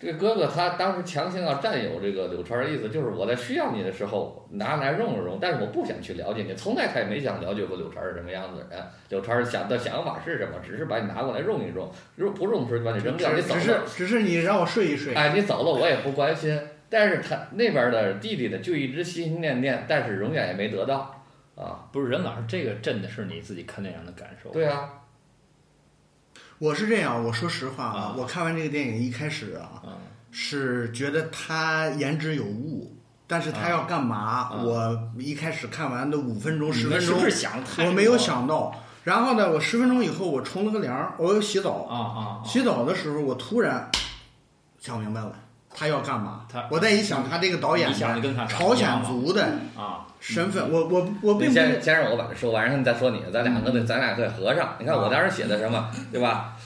Speaker 3: 这个哥哥他当时强行要占有这个柳川的意思，就是我在需要你的时候拿来用一用，但是我不想去了解你，从来他也没想了解过柳川是什么样子的人，柳川想的想法是什么，只是把你拿过来用一用，如果不用时就把你扔掉，你走
Speaker 5: 只是
Speaker 3: 了，
Speaker 5: 只是你让我睡一睡。
Speaker 3: 哎，你走了我也不关心。但是他那边的弟弟呢，就一直心心念念，但是永远也没得到啊。
Speaker 2: 不是任老师，这个真的是你自己看电影的感受。
Speaker 3: 对啊，
Speaker 5: 我是这样，我说实话啊
Speaker 2: 啊，
Speaker 5: 我看完这个电影一开始啊，
Speaker 2: 啊，
Speaker 5: 是觉得他言之有物，但是他要干嘛？
Speaker 2: 啊
Speaker 5: 我一开始看完的五分钟、十分钟
Speaker 2: 是，是想
Speaker 5: 我没有想到。然后呢，我十分钟以后我冲了个凉，我又洗澡。
Speaker 2: 啊啊，啊
Speaker 5: 洗澡的时候，我突然想明白了，他要干嘛
Speaker 2: 他？
Speaker 5: 我再一想，他这个导演朝鲜族的
Speaker 2: 啊，
Speaker 5: 身份，我我我并不
Speaker 3: 你先先让我把这说完，然后你再说你的，咱两个得咱俩得合上。你看我当时写的什么，对吧？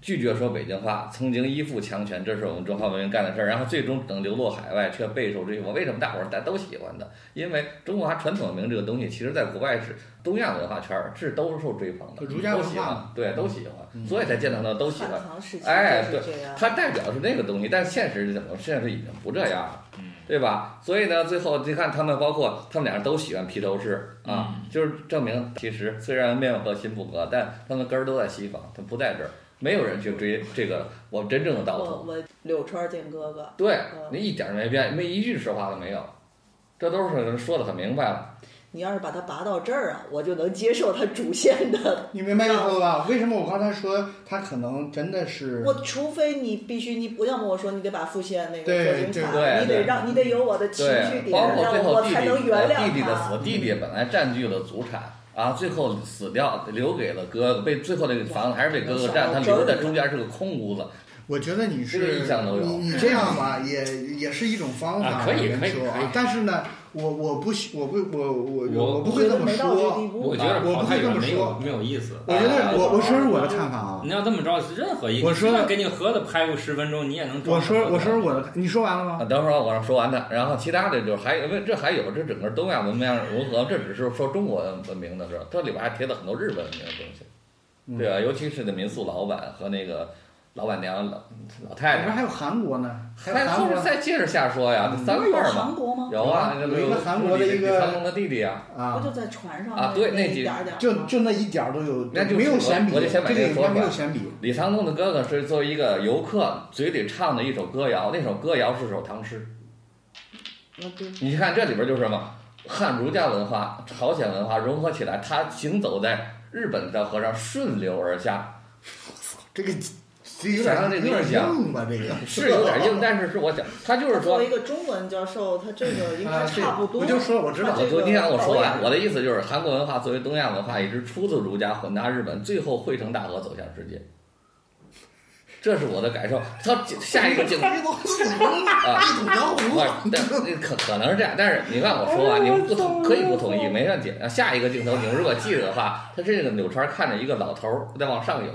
Speaker 3: 拒绝说北京话，曾经依附强权，这是我们中华文明干的事儿。然后最终等流落海外，却备受追捧。为什么大伙儿大家都喜欢的？因为中华传统文明这个东西，其实在国外是东亚文化圈儿是都是受追捧的，
Speaker 5: 儒家文化
Speaker 3: 都喜欢，对，都喜欢，所以才见到他都喜欢。哎
Speaker 4: 就是这样。
Speaker 3: 它代表是那个东西，但现实是怎么？现实已经不这样了，对吧？所以呢，最后你看他们，包括他们俩人都喜欢披头士啊，就是证明其实虽然面和心不合，但他们根儿都在西方，他不在这儿，没有人去追这个我们真正的道
Speaker 4: 我
Speaker 3: 统。
Speaker 4: 我柳川见哥哥，
Speaker 3: 对
Speaker 4: 嗯
Speaker 3: 你一点儿没变，没一句实话都没有，这都是说的很明白了。
Speaker 4: 你要是把它拔到这儿啊，我就能接受它主线的。
Speaker 5: 你明白意思了吧？为什么我刚才说它可能真的是
Speaker 4: 我除非你必须你不要么我说你得把副线那个
Speaker 5: 对对
Speaker 4: 做精彩，
Speaker 3: 对对
Speaker 4: 你得让你得有我的情绪，点，让我才能原
Speaker 3: 呃
Speaker 4: 谅
Speaker 3: 弟弟的死，
Speaker 4: 他。
Speaker 3: 弟弟本来占据了祖产。啊，最后死掉，留给了哥哥，被最后那个房子还是被哥哥占，他留在中间是个空屋子。
Speaker 5: 我觉得你
Speaker 3: 这个
Speaker 5: 是
Speaker 3: 意向都有
Speaker 5: 你你这样吧，也也是一种方法，
Speaker 2: 啊可以可以可以
Speaker 5: 啊。但是呢，我我不喜我不我我
Speaker 2: 我
Speaker 5: 我不会这么说。
Speaker 2: 我觉得跑太
Speaker 5: 我不会这么
Speaker 2: 远没有
Speaker 5: 说
Speaker 2: 没有意思。
Speaker 5: 我觉得我我说是我的
Speaker 3: 啊
Speaker 5: 看法啊。
Speaker 2: 你要这么着，任何一个
Speaker 5: 我说
Speaker 2: 给你盒子拍个十分钟，你也能
Speaker 5: 我说我说我的，你说完了
Speaker 3: 啊，
Speaker 5: 吗？
Speaker 3: 等会儿我让说完它，然后其他的就是还有，因为这还有这整个东亚文明融合，这只是说中国文明的事儿，这里边还贴了很多日本文明的东西，对吧？尤其是那民宿老板和那个老板娘老老太太，
Speaker 5: 里边还有韩国呢，还有韩国
Speaker 3: 再接着瞎说呀，这三
Speaker 4: 不是有
Speaker 3: 块儿嘛，
Speaker 4: 韩国吗？
Speaker 3: 有啊，那个
Speaker 5: 有一个韩国的一个
Speaker 3: 李沧东的弟弟啊，
Speaker 4: 不
Speaker 5: 啊
Speaker 4: 就，在船上
Speaker 3: 啊对
Speaker 4: 那
Speaker 3: 那几
Speaker 5: 就就那一点儿都有，
Speaker 3: 那就是
Speaker 5: 没有闲笔，
Speaker 3: 我我就先把
Speaker 5: 这个
Speaker 3: 说出来
Speaker 5: 没有闲笔。
Speaker 3: 李沧东的哥哥是作为一个游客嘴里唱的一首歌谣，那首歌谣是首唐诗。你看这里边就是什么，汉儒家文化、朝鲜文化融合起来，他行走在日本的河上顺流而下。
Speaker 5: 我操这个这有点
Speaker 3: 想想这
Speaker 5: 有点
Speaker 3: 个
Speaker 5: 硬吧？这个
Speaker 3: 是有点硬，但是是我想，他就是说
Speaker 4: 作为一，个中文教授，他这个应该差不多。
Speaker 5: 我就说我知道
Speaker 3: 你想我说完，我的意思就是，韩国文化作为东亚文化，一直出自儒家，混搭日本，最后汇成大河走向世界。这是我的感受。他下一个镜头啊，
Speaker 5: 一统江湖。
Speaker 3: 可可能是这样，但是你看我说完，你们不同可以不同意，没问题。下一个镜头，你们如果记得的话，他这个柳川看着一个老头儿在往上游，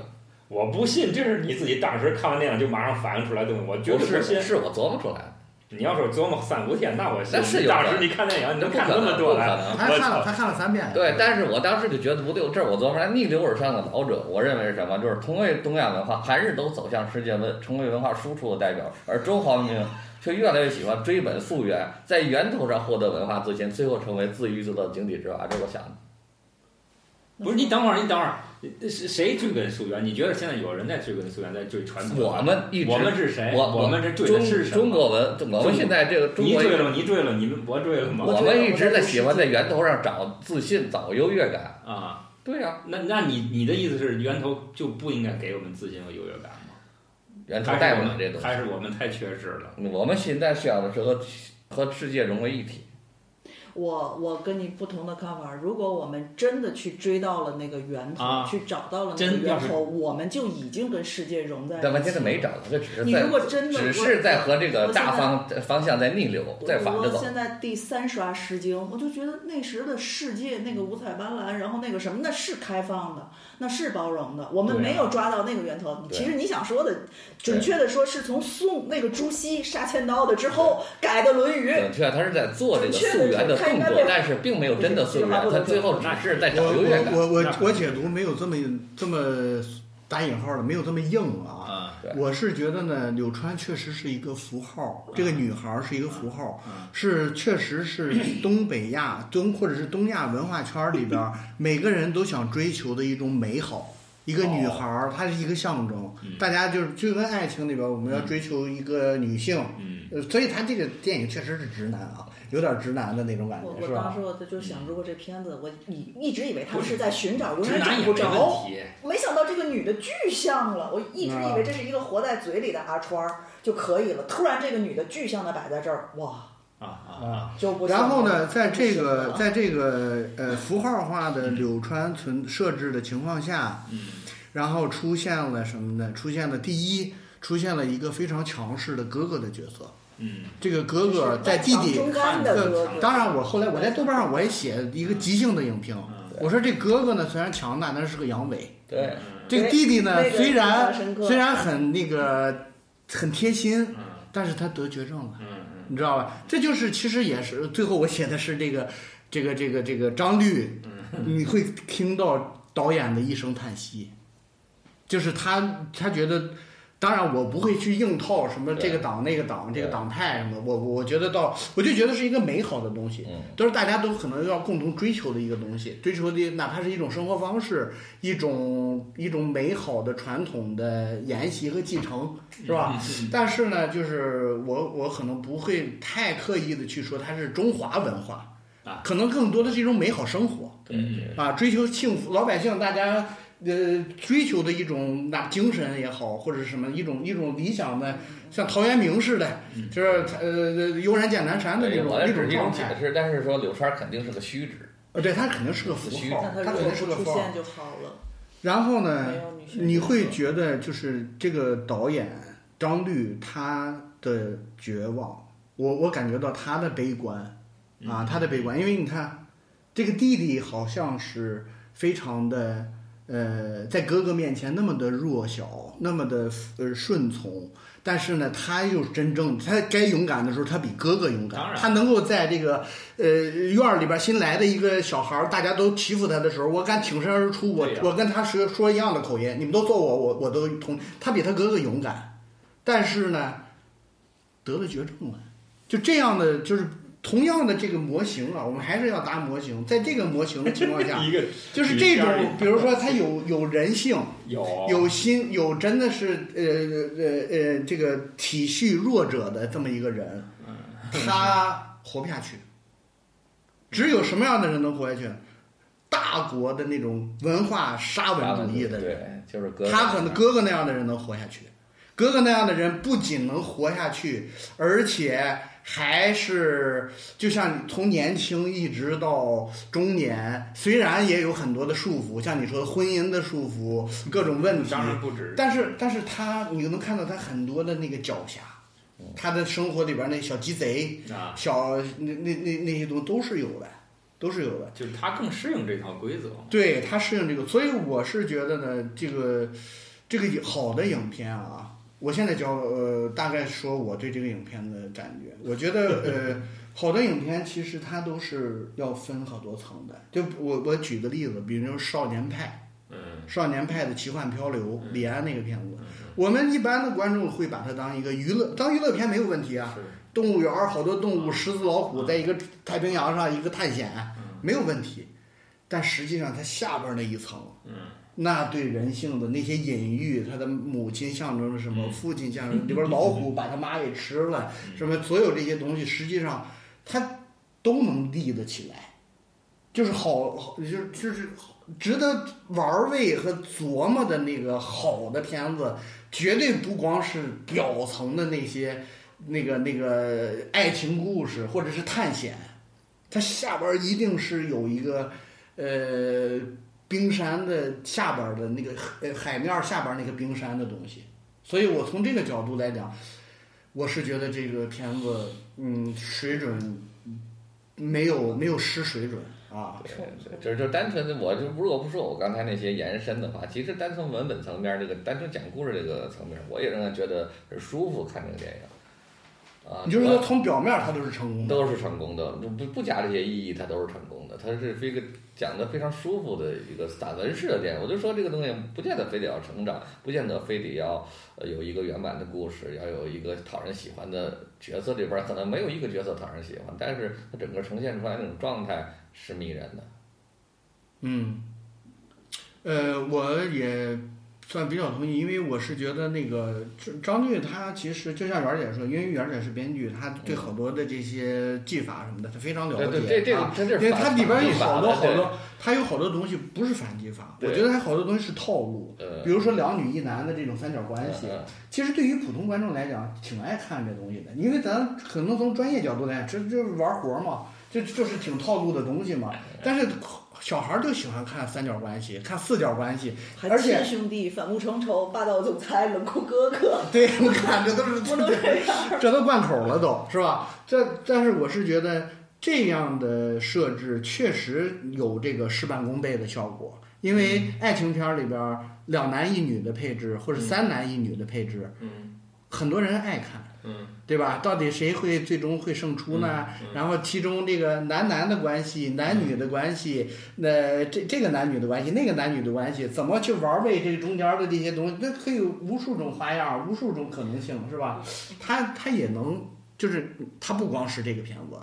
Speaker 2: 我不信，这是你自己当时看完电影就马上反应出来的东西，我绝
Speaker 3: 不是
Speaker 2: 对不信。
Speaker 3: 是我琢磨出来的，
Speaker 2: 你要说琢磨三五天，那我信。
Speaker 3: 那是有可能
Speaker 2: 当时你看电影，你都看
Speaker 3: 不可能，
Speaker 2: 那么多来，
Speaker 3: 不可能。
Speaker 5: 他看了，他看了三遍。
Speaker 3: 对，但是我当时就觉得不对，这儿我琢磨出来，逆流而上的老者，我认为是什么？就是同为东亚文化，韩日都走向世界文，成为文化输出的代表，而中华文明却越来越喜欢追本溯源，在源头上获得文化自信，最后成为自娱自乐的井底之蛙。这我想的。
Speaker 2: 不是你等会儿，你等会儿，是谁追根溯源？你觉得现在有人在追根溯源，在追传统？
Speaker 3: 我们一直
Speaker 2: 我们是谁？
Speaker 3: 我
Speaker 2: 我们是追
Speaker 3: 中
Speaker 2: 的是什么？
Speaker 3: 中国文，我们现在这个中国，
Speaker 2: 你追了，你追了，你们我追了吗？
Speaker 3: 我们一直在喜欢在源头上找自信，找优越感。
Speaker 2: 啊，
Speaker 3: 对呀、
Speaker 2: 那那你你的意思是源头就不应该给我们自信和优越感吗？
Speaker 3: 源头带不了这东西。
Speaker 2: 还是我们太缺失了？
Speaker 3: 我们现在需要的是和和世界融为一体。
Speaker 4: 我我跟你不同的看法。如果我们真的去追到了那个源头，
Speaker 2: 啊
Speaker 4: 去找到了那个源头，我们就已经跟世界融在一起了。
Speaker 3: 但问题是没找到，这只是在
Speaker 4: 你如果真的
Speaker 3: 只是在和这个
Speaker 4: 我
Speaker 3: 大方方向在逆流，在反着走。
Speaker 4: 我现在第三刷《诗经》，我就觉得那时的世界那个五彩斑斓，然后那个什么，那是开放的，那是包容的。我们没有抓到那个源头。
Speaker 3: 对
Speaker 4: 其实你想说的，准确的说，是从宋那个朱熹杀千刀的之后改的《论语》。
Speaker 3: 准确，他是在做这个溯源的动作，但是并没有真的溯源，他最后只是在找
Speaker 5: 我
Speaker 3: 优越感。
Speaker 5: 我我我我解读没有这么这么打引号的，没有这么硬啊。我是觉得呢，柳川确实是一个符号，这个女孩儿是一个符号，
Speaker 2: 嗯。
Speaker 5: 是确实是东北亚东或者是东亚文化圈儿里边儿 每个人都想追求的一种美好。一个女孩儿，她是一个象征，
Speaker 2: 嗯
Speaker 5: 大家就是就跟爱情里边儿我们要追求一个女性，
Speaker 2: 嗯，
Speaker 5: 呃，所以她这个电影确实是直男啊，有点直男的那种感
Speaker 4: 我
Speaker 5: 觉，是吧？
Speaker 4: 我当时我就想，如果这片子我一一直以为他们是在寻找，永
Speaker 2: 直
Speaker 4: 远找不
Speaker 2: 没问
Speaker 4: 着。
Speaker 2: 题。
Speaker 4: 没想到这个女的巨像了，我一直以为这是一个活在嘴里的阿川儿就可以了，突然这个女的具象的摆在这儿，哇，
Speaker 2: 啊
Speaker 5: 然后呢，在这个在这个呃符号化的柳川存设置的情况下，
Speaker 2: 嗯
Speaker 5: 然后出现了什么呢？出现了第一，出现了一个非常强势的哥哥的角色。
Speaker 2: 嗯
Speaker 5: 这个哥哥在弟弟，当然我后来我在豆瓣上我也写一个即兴的影评，
Speaker 2: 嗯
Speaker 5: 我说这哥哥呢虽然强大，但是是个阳痿。
Speaker 3: 对，
Speaker 5: 这个弟弟呢虽然虽然很那个很贴心，
Speaker 2: 嗯
Speaker 5: 但是他得绝症了。
Speaker 2: 嗯
Speaker 5: 你知道吧？这就是其实也是最后我写的是这个这个这个这个张律，你会听到导演的一声叹息，就是他他觉得，当然我不会去硬套什么这个党那个党这个党派什么，我我觉得到我就觉得是一个美好的东西，
Speaker 3: 嗯。
Speaker 5: 都是大家都可能要共同追求的一个东西，追求的哪怕是一种生活方式，一种一种美好的传统的沿袭和继承，是吧？但是呢，就是我我可能不会太刻意的去说它是中华文化
Speaker 2: 啊，
Speaker 5: 可能更多的是一种美好生活
Speaker 3: 对对。
Speaker 5: 啊，追求幸福，老百姓大家呃追求的一种那精神也好，或者是什么一种一种理想的，像陶渊明似的，就是呃悠然见南山的那，种一种状态。
Speaker 3: 种解释，但是说柳川肯定是个虚指，
Speaker 5: 呃，对，他肯定是个符
Speaker 3: 虚
Speaker 4: 他如果不
Speaker 5: 定是个符号
Speaker 4: 出现。就好了。
Speaker 5: 然后呢你会觉得就是这个导演张律他的绝望，我我感觉到他的悲观啊，他的悲观，因为你看这个弟弟好像是非常的呃，在哥哥面前那么的弱小，那么的呃顺从。但是呢，他又真正他该勇敢的时候，他比哥哥勇敢。
Speaker 2: 当然
Speaker 5: 他能够在这个呃院儿里边新来的一个小孩儿，大家都欺负他的时候，我敢挺身而出，我我跟他说说一样的口音，你们都揍我，我我都同。他比他哥哥勇敢，但是呢，得了绝症了。就这样的，就是同样的这个模型啊，我们还是要搭模型。在这个模型的情况下，
Speaker 2: 一个
Speaker 5: 就是这种，比如说他有有人性，
Speaker 2: 有
Speaker 5: 有心，有真的是呃呃呃这个体恤弱者的这么一个人，他活不下去。只有什么样的人能活下去？大国的那种文化沙文主义的人，他可能哥哥那样的人能活下去。哥哥那样的人不仅能活下去，而且还是就像从年轻一直到中年，虽然也有很多的束缚，像你说的婚姻的束缚，各种问题，
Speaker 2: 当然不止。
Speaker 5: 但是但是他你能看到他很多的那个狡黠，他的生活里边那小鸡贼、
Speaker 2: 啊，
Speaker 5: 小那那那那些东西都是有的，都是有的。
Speaker 2: 就是他更适应这套规则。
Speaker 5: 对他适应这个，所以我是觉得呢，这个这个好的影片啊，我现在教呃大概说我对这个影片的感觉，我觉得呃好的影片其实它都是要分好多层的。就我我举个例子，比如说《少年派
Speaker 2: 嗯》，《
Speaker 5: 少年派的奇幻漂流》，
Speaker 2: 嗯
Speaker 5: 李安那个片子，我们一般的观众会把它当一个娱乐，当娱乐片没有问题啊。动物园儿好多动物，狮子、老虎，在一个太平洋上一个探险，没有问题。但实际上，它下边儿那一层，
Speaker 2: 嗯，
Speaker 5: 那对人性的那些隐喻，他的母亲象征着什么，
Speaker 2: 嗯。
Speaker 5: 父亲象征里边儿老虎把他妈给吃了，
Speaker 2: 嗯。
Speaker 5: 什么所有这些东西，实际上他都能立得起来，就是好，好就是就是值得玩味和琢磨的那个好的片子，绝对不光是表层的那些那个那个爱情故事或者是探险，它下边一定是有一个呃冰山的下边的那个呃海面下边那个冰山的东西，所以我从这个角度来讲，我是觉得这个片子嗯水准没有没有失水准啊。
Speaker 3: 对对，就是就单纯的，我就如果不说我刚才那些延伸的话，其实单从文本层面，这个单纯讲故事这个层面，我也仍然觉得是舒服看这个电影。啊，
Speaker 5: 你就是说从表面它都是成功的，
Speaker 3: 都是成功的，不不不加这些意义，它都是成功的。它是一个讲的非常舒服的一个散文式的电影。我就说这个东西不见得非得要成长，不见得非得要有一个圆满的故事，要有一个讨人喜欢的角色。里边可能没有一个角色讨人喜欢，但是它整个呈现出来那种状态是迷人的。
Speaker 5: 嗯，呃，我也算比较同意，因为我是觉得那个张张律他其实就像媛姐说，因为媛姐是编剧，他对好多的这些技法什么的，他非常了解。
Speaker 3: 对对，这这
Speaker 5: 啊
Speaker 3: 这
Speaker 5: 因为它里边有好多好多，它有好多东西不是反击法，我觉得它好多东西是套路，
Speaker 3: 呃
Speaker 5: 比如说两女一男的这种三角关系，
Speaker 3: 嗯
Speaker 5: 其实对于普通观众来讲挺爱看这东西的，因为咱可能从专业角度来讲，这这玩活儿嘛，这就是挺套路的东西嘛。但是小孩儿就喜欢看三角关系，看四角关系，而且
Speaker 4: 兄弟反目成仇，霸道总裁冷酷哥哥，
Speaker 5: 对，我看这都是
Speaker 4: 不能这
Speaker 5: 都贯口了都，是吧？这但是我是觉得这样的设置确实有这个事半功倍的效果，因为爱情片儿里边儿两男一女的配置或者三男一女的配置，
Speaker 2: 嗯
Speaker 5: 很多人爱看。
Speaker 2: 嗯
Speaker 5: 对吧？到底谁会最终会胜出呢？
Speaker 2: 嗯嗯
Speaker 5: 然后其中这个男男的关系、男女的关系，那这这个男女的关系、那个男女的关系，怎么去玩味这中间的这些东西？那可以有无数种花样，无数种可能性，是吧？他他也能，就是他不光是这个片子，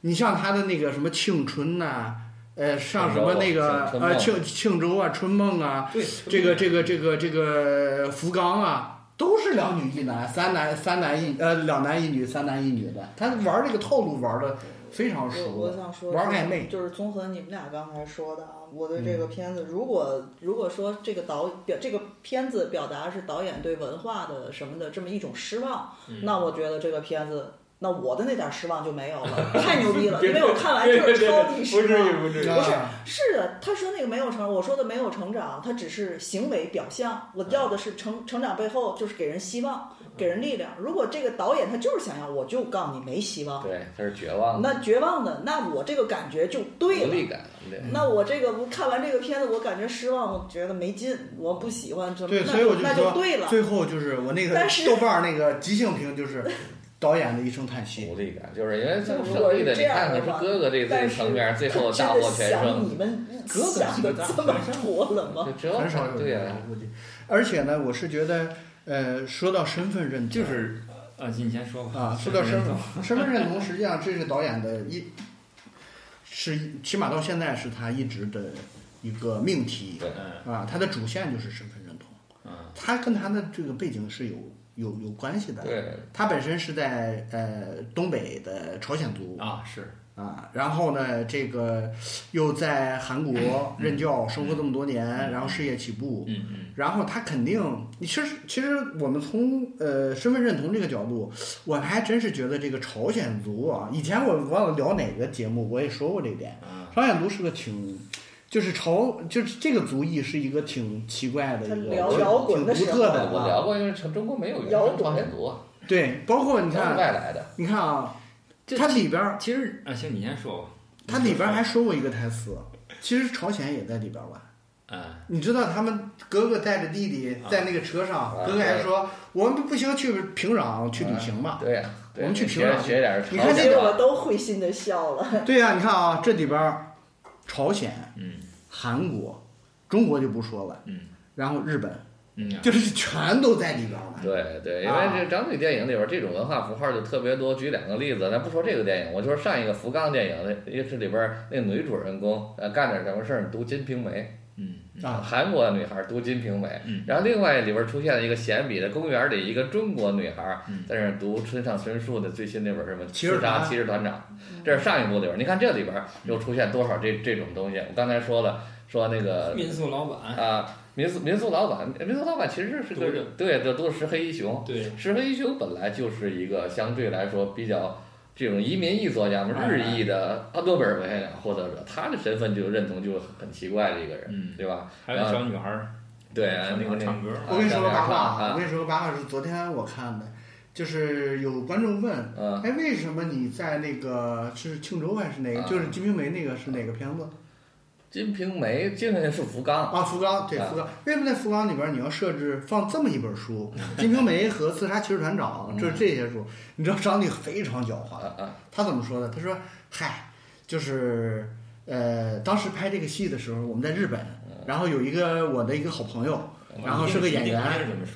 Speaker 5: 你像他的那个什么庆春呐、呃，像什么那个呃庆庆州啊、春梦啊，
Speaker 2: 对，
Speaker 5: 这个这个这个这个福冈啊，都是两女一男，三男三男一呃两男一女，三男一女的，他玩这个套路玩的非常熟的。
Speaker 4: 我想说，
Speaker 5: 玩暧昧
Speaker 4: 就是综合你们俩刚才说的啊，我对这个片子，如果如果说这个导表这个片子表达是导演对文化的什么的这么一种失望，那我觉得这个片子。那我的那点失望就没有了，太牛逼了！因为我看完就是超级失
Speaker 2: 不至于
Speaker 4: 望。
Speaker 2: 不至于。
Speaker 4: 不是
Speaker 5: 啊
Speaker 4: 是的，他说那个没有成，我说的没有成长，他只是行为表象。我要的是成成长背后就是给人希望，给人力量。如果这个导演他就是想要，我就告诉你没希望，
Speaker 3: 对，他是绝望的，
Speaker 4: 那绝望的，那我这个感觉就对了。
Speaker 3: 无力感，对。
Speaker 4: 那我这个我看完这个片子，我感觉失望，我觉得没劲，我不喜欢，怎么
Speaker 5: 对，
Speaker 4: 那
Speaker 5: 所以我就
Speaker 4: 那就对了。
Speaker 5: 最后就是我那个
Speaker 4: 但是
Speaker 5: 豆瓣儿那个即兴评就是 导演的一声叹息。
Speaker 3: 无力感，就是因为这么
Speaker 4: 如果是
Speaker 3: 胜利的，你
Speaker 4: 这样的话
Speaker 3: 看看是哥哥这这层面，最后大获全
Speaker 4: 想
Speaker 3: 胜，
Speaker 4: 你们
Speaker 2: 哥哥
Speaker 4: 想的这么多了吗？
Speaker 5: 很少有
Speaker 3: 对呀、
Speaker 5: 人我估计。而且呢，我是觉得，呃，说到身份认同，
Speaker 2: 就是啊，你先说吧。
Speaker 5: 啊，说到身份身份认同，实际上这是导演的一，是起码到现在是他一直的一个命题
Speaker 3: 对
Speaker 2: 嗯
Speaker 5: 啊，他的主线就是身份认同，
Speaker 2: 啊
Speaker 5: 他跟他的这个背景是有有有关系的。
Speaker 3: 对，
Speaker 5: 他本身是在呃东北的朝鲜族。
Speaker 2: 啊，是。
Speaker 5: 啊，然后呢，这个又在韩国 任教生活这么多年，然后事业起步，
Speaker 2: 嗯嗯。
Speaker 5: 然后他肯定，你其实其实我们从呃身份认同这个角度，我还真是觉得这个朝鲜族啊，以前我忘了聊哪个节目，我也说过这一点，
Speaker 2: 啊，
Speaker 5: 朝鲜族是个挺。就是朝，就是这个族裔是一个挺奇怪的一个，挺
Speaker 4: 摇滚的
Speaker 5: 挺独特的啊。
Speaker 3: 我聊过，因为中国没有原
Speaker 4: 摇滚
Speaker 3: 鲜族，
Speaker 5: 对，包括你看，
Speaker 3: 外来的。
Speaker 5: 你看啊，
Speaker 2: 这
Speaker 5: 它里边儿
Speaker 2: 其实啊，行，你先说吧。
Speaker 5: 它里边儿还说过一个台词，其实朝鲜也在里边儿玩。
Speaker 2: 嗯
Speaker 5: 你知道他们哥哥带着弟弟在那个车上，
Speaker 3: 啊
Speaker 5: 哥哥还说我们不行去平壤去旅行嘛。
Speaker 3: 对呀，对
Speaker 5: 我们去平
Speaker 3: 学
Speaker 5: 壤
Speaker 3: 学点
Speaker 5: 你看这个
Speaker 3: 朝鲜话
Speaker 4: 结果都会心的笑了。
Speaker 5: 对呀、你看啊，这里边儿朝鲜、
Speaker 2: 嗯
Speaker 5: 韩国、中国就不说了，
Speaker 2: 嗯
Speaker 5: 然后日本，
Speaker 2: 嗯，
Speaker 5: 就是全都在里边儿了。
Speaker 3: 对对，因
Speaker 5: 啊
Speaker 3: 为这张嘴电影里边这种文化符号就特别多。举两个例子，咱不说这个电影，我就说上一个福冈电影，那也是里边那女主人公呃干点什么事儿，读《金瓶梅
Speaker 2: 嗯》
Speaker 5: 啊
Speaker 3: 韩国的女孩读《金瓶梅》
Speaker 2: 嗯
Speaker 3: 然后另外里边出现了一个闲笔的公园里一个中国女孩
Speaker 2: 嗯
Speaker 3: 在那儿读村上春树的最新那本什么《
Speaker 5: 骑士
Speaker 3: 刺杀
Speaker 5: 团
Speaker 3: 骑士团长》，这是上一部里边。你看这里边又出现多少这这种东西？我刚才说了，说那个
Speaker 2: 民宿老板，
Speaker 3: 啊，民宿民宿老板，民宿老板其实是个对，这都是石黑一雄。
Speaker 2: 对，
Speaker 3: 石黑一雄本来就是一个相对来说比较这种移民裔作家嘛，
Speaker 2: 哎
Speaker 3: 日裔的阿诺贝尔文学奖获得者，他的身份就认同就很奇怪的一个人，
Speaker 2: 嗯
Speaker 3: 对吧？
Speaker 2: 还有小女孩儿，
Speaker 3: 对啊
Speaker 2: 小，女孩
Speaker 3: 那个
Speaker 2: 唱歌，
Speaker 5: 我跟你说个八卦
Speaker 3: 啊
Speaker 5: 我跟你说个八卦是昨天我看的，就是有观众问，
Speaker 3: 嗯，
Speaker 5: 哎，为什么你在那个是庆州还是哪个？
Speaker 3: 啊
Speaker 5: 就是《金瓶梅》那个是哪个片子？
Speaker 3: 《金瓶梅》金瓶梅是福冈，
Speaker 5: 啊，福冈对
Speaker 3: 啊。
Speaker 5: 福冈，为什么在福冈里边你要设置放这么一本书，《金瓶梅》和《刺杀骑士团长》，就是这些书，你知道张力非常狡猾，他怎么说的？他说：“嗨，就是呃，当时拍这个戏的时候，我们在日本，然后有一个我的一个好朋友，然后是个演员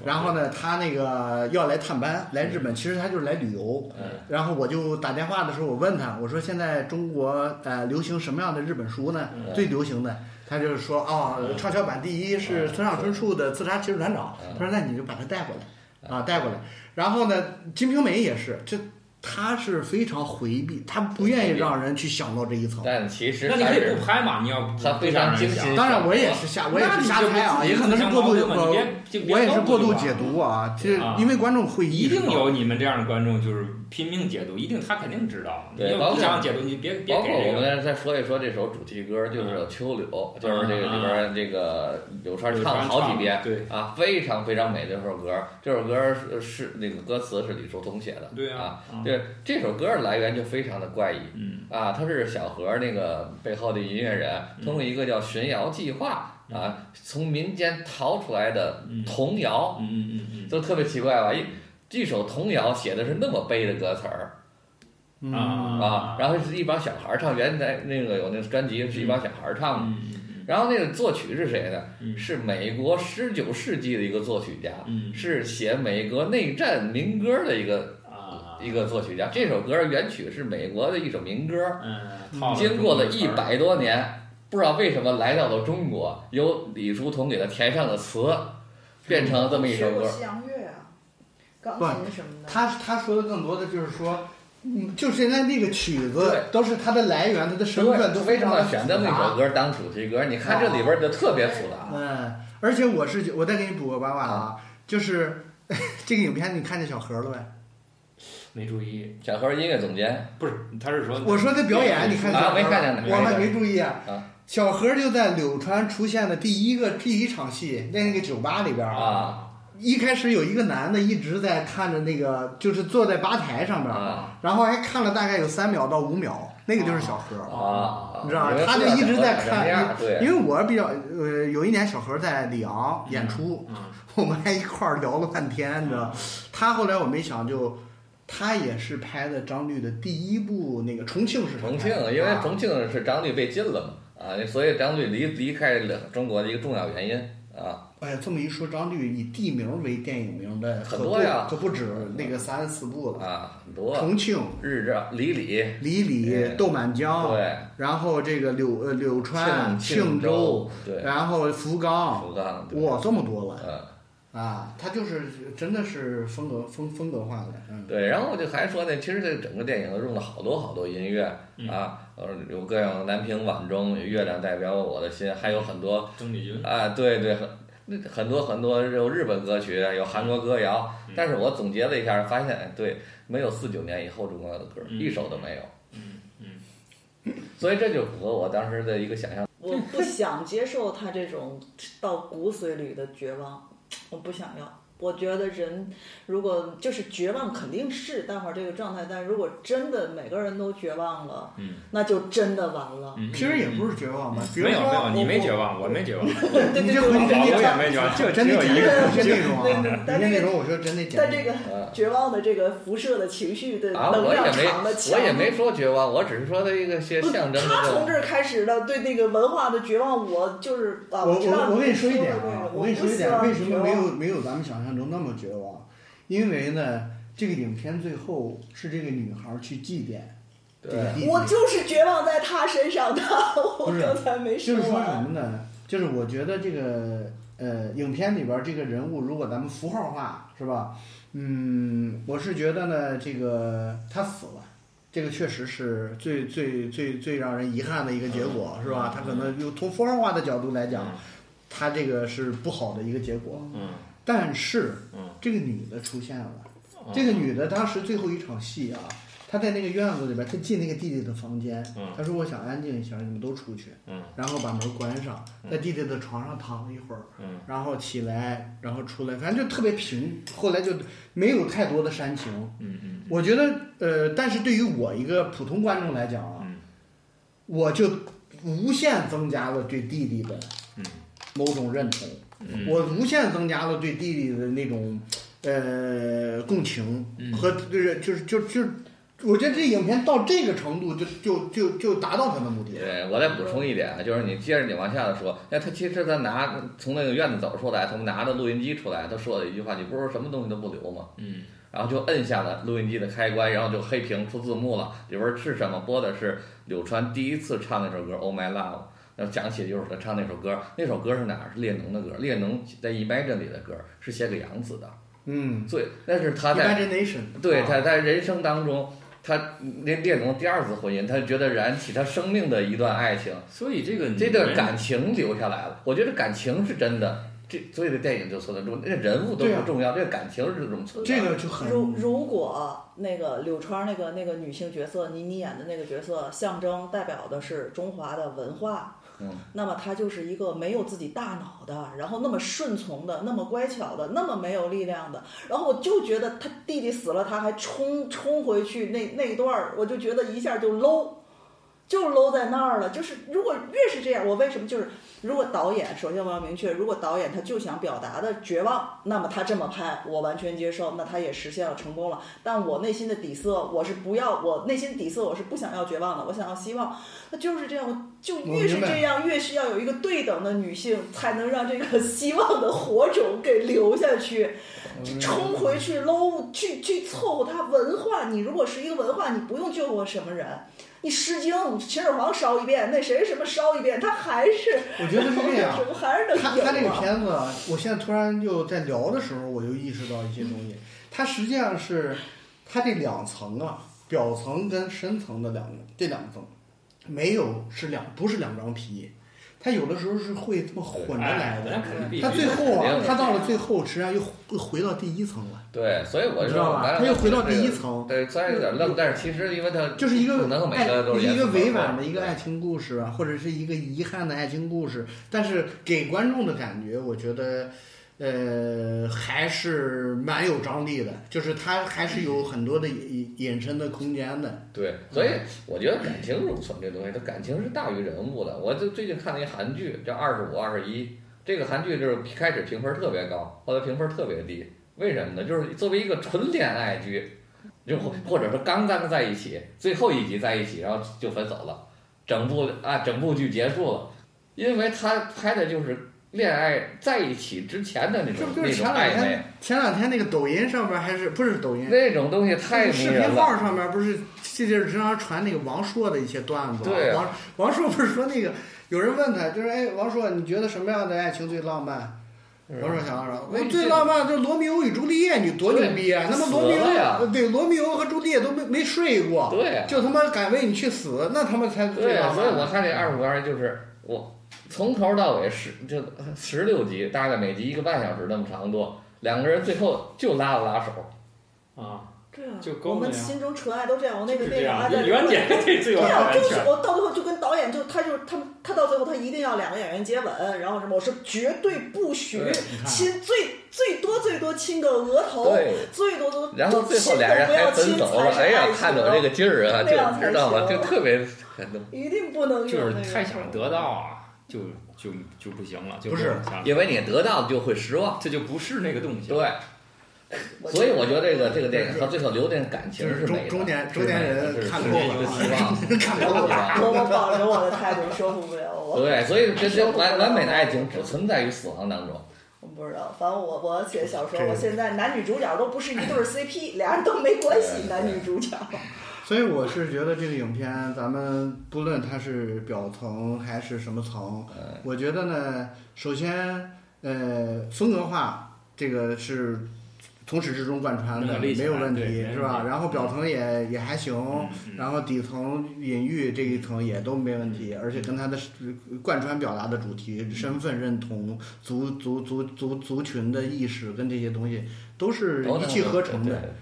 Speaker 5: 然后呢，他那个要来探班，来日本，其实他就是来旅游。
Speaker 3: 嗯
Speaker 5: 然后我就打电话的时候，我问他，我说现在中国呃流行什么样的日本书呢？
Speaker 3: 嗯
Speaker 5: 最流行的，他就是说哦，畅销版第一是村上春树的《自杀骑士团长》。
Speaker 3: 嗯
Speaker 5: 他说那你就把他带过来，啊，带过来。然后呢，《金瓶梅》也是，这他是非常回避，他不愿意让人去想到这一层。
Speaker 3: 但其实
Speaker 2: 那你可以不拍嘛？你要不
Speaker 3: 他非常精心
Speaker 5: 当然，我也是瞎，我也是瞎猜啊，也可能是过度，我我也是过度解读啊。其实
Speaker 2: 啊
Speaker 5: 因为观众会
Speaker 2: 一定有你们这样的观众，就是拼命解读，一定他肯定知道。你要不
Speaker 3: 对包括
Speaker 2: 想解读，你别别
Speaker 3: 包括
Speaker 2: 给这个。
Speaker 3: 我们再说一说这首主题歌，就是《秋柳》，就是这个里边这个柳川唱了好几遍，
Speaker 2: 对
Speaker 3: 啊，非常非常美的一首歌。这首歌是是那个歌词是李叔同写的，
Speaker 2: 对
Speaker 3: 啊，
Speaker 2: 啊，
Speaker 3: 对这首歌的来源就非常的怪异
Speaker 2: 嗯
Speaker 3: 啊，他是小何那个背后的音乐人，通过一个叫寻谣计划啊，从民间逃出来的
Speaker 2: 嗯
Speaker 3: 童谣，
Speaker 2: 嗯嗯嗯嗯
Speaker 3: 都特别奇怪吧？一一首童谣写的是那么悲的歌词儿，
Speaker 5: 嗯。
Speaker 3: 啊，然后是一帮小孩儿唱，原来那个有那个专辑是一帮小孩儿唱的，然后那个作曲是谁呢？
Speaker 2: 嗯。
Speaker 3: 是美国十九世纪的一个作曲家，
Speaker 2: 嗯。
Speaker 3: 是写美国内战民歌的一个
Speaker 2: 啊，
Speaker 3: 一个作曲家。这首歌原曲是美国的一首民歌，
Speaker 2: 嗯，
Speaker 3: 经过了一百多年，不知道为什么来到了中国，由李叔同给他填上了词，变成了这么一首歌。
Speaker 4: 学过西洋乐啊，钢琴什么的。
Speaker 5: 他他说的更多的就是说，嗯，就是现在那个曲子都是他的来源，他的身份都非常的
Speaker 3: 选择那首歌当主题歌？你看这里边就特别复杂。
Speaker 5: 嗯，而且我是我再给你补个八卦啊，就是 这个影片你看见小何了呗？
Speaker 2: 没注意，
Speaker 3: 小何音乐总监，
Speaker 2: 不是，他是说
Speaker 5: 我说的表演你看见
Speaker 3: 没看见呢
Speaker 5: 我还没注意啊
Speaker 3: 啊。
Speaker 5: 小何就在柳川出现的第一个第一场戏，在那个酒吧里边
Speaker 3: 啊
Speaker 5: 一开始有一个男的一直在看着那个，就是坐在吧台上边儿，
Speaker 3: 啊
Speaker 5: 然后还看了大概有三秒到五秒，那个就是小何。
Speaker 3: 啊！
Speaker 5: 你知道吗他就一直在看，因为我比较呃，有一年小何在里昂演出，
Speaker 2: 嗯
Speaker 5: 我们还一块儿聊了半天，你知道。他后来我没想就，他也是拍的张律的第一部那个重庆是
Speaker 3: 重庆因为重庆是张律被禁了嘛，啊，所以张律离离开了中国的一个重要原因啊。
Speaker 5: 哎呀，这么一说，张律以地名为电影名的
Speaker 3: 很
Speaker 5: 可
Speaker 3: 多呀
Speaker 5: 可不止那个三四部了。
Speaker 3: 啊，很多
Speaker 5: 重庆、
Speaker 3: 日照里里，
Speaker 5: 里里、
Speaker 3: 嗯
Speaker 5: 豆满江，
Speaker 3: 对，
Speaker 5: 然后这个柳呃柳川、
Speaker 3: 庆
Speaker 5: 庆州，
Speaker 3: 对，
Speaker 5: 然后福冈，
Speaker 3: 福冈，
Speaker 5: 哇，这么多了。
Speaker 3: 嗯，
Speaker 5: 啊，他就是真的是风格风风格化的，嗯，
Speaker 3: 对，然后我就还说呢，其实这整个电影用了好多好多音乐
Speaker 2: 嗯
Speaker 3: 啊，呃，有各样南屏晚钟，有月亮代表我的心，还有很多
Speaker 2: 郑丽君，
Speaker 3: 啊，对对，很很多很多有日本歌曲，有韩国歌谣，
Speaker 2: 嗯
Speaker 3: 但是我总结了一下，发现哎，对，没有四九年以后中国的歌，
Speaker 2: 嗯
Speaker 3: 一首都没有。
Speaker 2: 嗯嗯
Speaker 3: 所以这就符合我当时的一个想象。
Speaker 4: 我不想接受他这种到骨髓里的绝望，我不想要。我觉得人如果就是绝望，肯定是待会儿这个状态，但如果真的每个人都绝望了，
Speaker 2: 嗯
Speaker 4: 那就真的完了。
Speaker 2: 嗯，
Speaker 5: 其实也不是绝望吧，
Speaker 2: 没有没有，
Speaker 5: 说
Speaker 2: 你没绝望，我没绝望，
Speaker 5: 你这回真
Speaker 2: 我也
Speaker 5: 的
Speaker 2: 没绝望，就只
Speaker 5: 真的
Speaker 2: 有一个。
Speaker 5: 有些内容啊，
Speaker 4: 对对但这个
Speaker 5: 有些内容我说真的
Speaker 4: 但这个
Speaker 3: 啊
Speaker 4: 绝望的这个辐射的情绪的
Speaker 3: 啊，
Speaker 4: 能量
Speaker 3: 我也没
Speaker 4: 场的强
Speaker 3: 我也没说绝望，我只是说的一个些象征。
Speaker 4: 他从这儿开始的对那个文化的绝望，我就是啊，
Speaker 5: 我
Speaker 4: 知道
Speaker 5: 我我跟你说一
Speaker 4: 的
Speaker 5: 点啊，我跟你说一点，
Speaker 4: 不希望
Speaker 5: 为什么没
Speaker 4: 绝望
Speaker 5: 有没有咱们想象中那么绝望？因为呢，这个影片最后是这个女孩去祭奠这个
Speaker 3: 对
Speaker 5: 弟弟。
Speaker 4: 我就是绝望在她身上的，我刚才没说
Speaker 5: 就是说什
Speaker 4: 完。
Speaker 5: 么呢？就是我觉得这个呃，影片里边儿这个人物，如果咱们符号化，是吧？嗯，我是觉得呢，这个他死了，这个确实是最最最最让人遗憾的一个结果，是吧？他可能就从符号化的角度来讲，他这个是不好的一个结果。
Speaker 2: 嗯
Speaker 5: 但是
Speaker 2: 嗯，
Speaker 5: 这个女的出现了，
Speaker 2: 嗯。
Speaker 5: 这个女的当时最后一场戏啊，她在那个院子里边，她进那个弟弟的房间，
Speaker 2: 嗯。
Speaker 5: 她说我想安静一下，你们都出去。
Speaker 2: 嗯。
Speaker 5: 然后把门关上，在弟弟的床上躺了一会儿，
Speaker 2: 嗯。
Speaker 5: 然后起来，然后出来，反正就特别平。后来就没有太多的煽情。
Speaker 2: 嗯嗯
Speaker 5: 我觉得，呃，但是对于我一个普通观众来讲啊，
Speaker 2: 嗯。
Speaker 5: 我就无限增加了对弟弟的
Speaker 2: 嗯
Speaker 5: 某种认同，
Speaker 2: 嗯
Speaker 5: 我无限增加了对弟弟的那种呃共情
Speaker 2: 嗯
Speaker 5: 和就是就是就就，我觉得这影片到这个程度就就就就达到他的目的了。
Speaker 3: 对，我再补充一点啊，就是你接着你往下的说，那他其实他拿从那个院子走出来，他们拿着录音机出来，他说了一句话：“你不是说什么东西都不留吗？”
Speaker 2: 嗯
Speaker 3: 然后就摁下了录音机的开关，然后就黑屏出字幕了，里边是什么？播的是柳川第一次唱那首歌《Oh My Love》，然后讲起就是他唱那首歌，那首歌是哪儿？是列侬的歌，列侬在《Imagine》里的歌，是写给杨紫的，
Speaker 5: 嗯
Speaker 3: 最那是他在
Speaker 5: Imagination，
Speaker 3: 对，
Speaker 5: 啊
Speaker 3: 他在人生当中，他列列侬第二次婚姻，他觉得燃起他生命的一段爱情，
Speaker 2: 所以这个
Speaker 3: 这段感情留下来了。我觉得感情是真的，这所以这电影就存在重，那个人物都不重要，这个感情是这种存在的。
Speaker 5: 这个就很
Speaker 4: 如如果那个柳川那个那个女性角色，倪妮演的那个角色，象征代表的是中华的文化，那么他就是一个没有自己大脑的，然后那么顺从的，那么乖巧的，那么没有力量的，然后我就觉得他弟弟死了，他还冲冲回去那那一段儿，我就觉得一下就 low。就 low 在那儿了，就是如果越是这样，我为什么就是如果导演首先我要明确，如果导演他就想表达的绝望，那么他这么拍我完全接受，那他也实现了成功了。但我内心的底色我是不要，我内心底色我是不想要绝望的，我想要希望。那就是这样，我就越是这样，越是要有一个对等的女性，才能让这个希望的火种给留下去。就冲回去搂，去去凑合他文化。你如果是一个文化，你不用救活什么人，你《诗经》秦始皇烧一遍，那谁什么烧一遍，他还是
Speaker 5: 我觉得是这样 他他这个
Speaker 4: 啊
Speaker 5: 片子啊，我现在突然就在聊的时候，我就意识到一些东西。它实际上是它这两层啊，表层跟深层的两个这两层，没有是两不是两张皮，它有的时候是会这么混着来的。
Speaker 2: 肯定必须
Speaker 5: 它最后啊
Speaker 3: 肯定，
Speaker 5: 它到了最后，实际上又又回到第一层了。
Speaker 3: 对，所以我
Speaker 5: 知道吧他又回到第一层
Speaker 3: 对，虽然有点愣，但是其实因为他
Speaker 5: 就是一个爱一个委婉的一个爱情故事啊，或者是一个遗憾的爱情故事，但是给观众的感觉，我觉得，呃，还是蛮有张力的，就是它还是有很多的引引申的空间的。
Speaker 3: 对，所以我觉得感情永存这东西，它感情是大于人物的。我就最近看了一韩剧，叫《二十五二十一》，这个韩剧就是开始评分特别高，后来评分特别低，为什么呢？就是作为一个纯恋爱剧，就或或者说刚刚在一起，最后一集在一起，然后就分手了，整部啊整部剧结束了，因为他拍的就是恋爱在一起之前的那种那
Speaker 5: 这不就是前
Speaker 3: 种暧昧
Speaker 5: 两天，前两天那个抖音上面还是不是抖音？
Speaker 3: 那种东西太迷
Speaker 5: 视频。号上面不是这阵儿经常传那个王朔的一些段子吗？
Speaker 3: 对啊
Speaker 5: 王王朔不是说那个有人问他，就是哎，王朔，你觉得什么样的爱情最浪漫？王朔想说，我最浪漫就罗密欧与朱丽叶，你多牛逼啊！那么罗密欧对罗密欧和朱丽叶都没没睡过，
Speaker 3: 对呀
Speaker 5: 就他妈敢为你去死，那他妈才最
Speaker 3: 对啊，
Speaker 5: 浪漫。
Speaker 3: 所以我看这二十五二就是我从头到尾十就十六集，大概每集一个半小时那么长多，两个人最后就拉了拉手，
Speaker 2: 啊，
Speaker 4: 对啊，
Speaker 2: 就够
Speaker 4: 我们心中纯爱都这样。我那个电影还在
Speaker 2: 原点这最有
Speaker 4: 对啊，就是。我到最后就跟导演就他就他他到最后他一定要两个演员接吻，然后什么我是绝对不许亲最最多最多亲个额头
Speaker 3: 对，
Speaker 4: 最多都
Speaker 3: 然后最后俩人还分手了，哎呀，看着我这个劲儿啊，
Speaker 4: 那样才
Speaker 3: 就知道吗？
Speaker 4: 行
Speaker 3: 就特别感动。
Speaker 4: 一定不能
Speaker 2: 就是太想得到啊，就就就不行了，就
Speaker 5: 不是
Speaker 3: 因为你得到就会失望，
Speaker 2: 这就不是那个东西。
Speaker 3: 对，所以我觉得这个这个电影到最后留点感情是美的，
Speaker 5: 中中年中年人看够
Speaker 3: 是一个希，望，
Speaker 5: 看够了。
Speaker 4: 我我保留我的态度，说服不了我。
Speaker 3: 对，所以这这完 完美的爱情只存在于死亡当中。
Speaker 4: 我不知道，反正我我写小说，我现在男女主角都不是一对儿 CP，俩人都没关系，男女主角。
Speaker 5: 所以我是觉得这个影片，咱们不论它是表层还是什么层，
Speaker 3: 嗯
Speaker 5: 我觉得呢，首先，呃，风格化这个是从始至终贯穿的，没有问，题是吧？然后表层也也还行，然后底层隐喻这一层也都没问题，而且跟它的贯穿表达的主题、身份认同、族族族族族群的意识跟这些东西都是一气呵成的。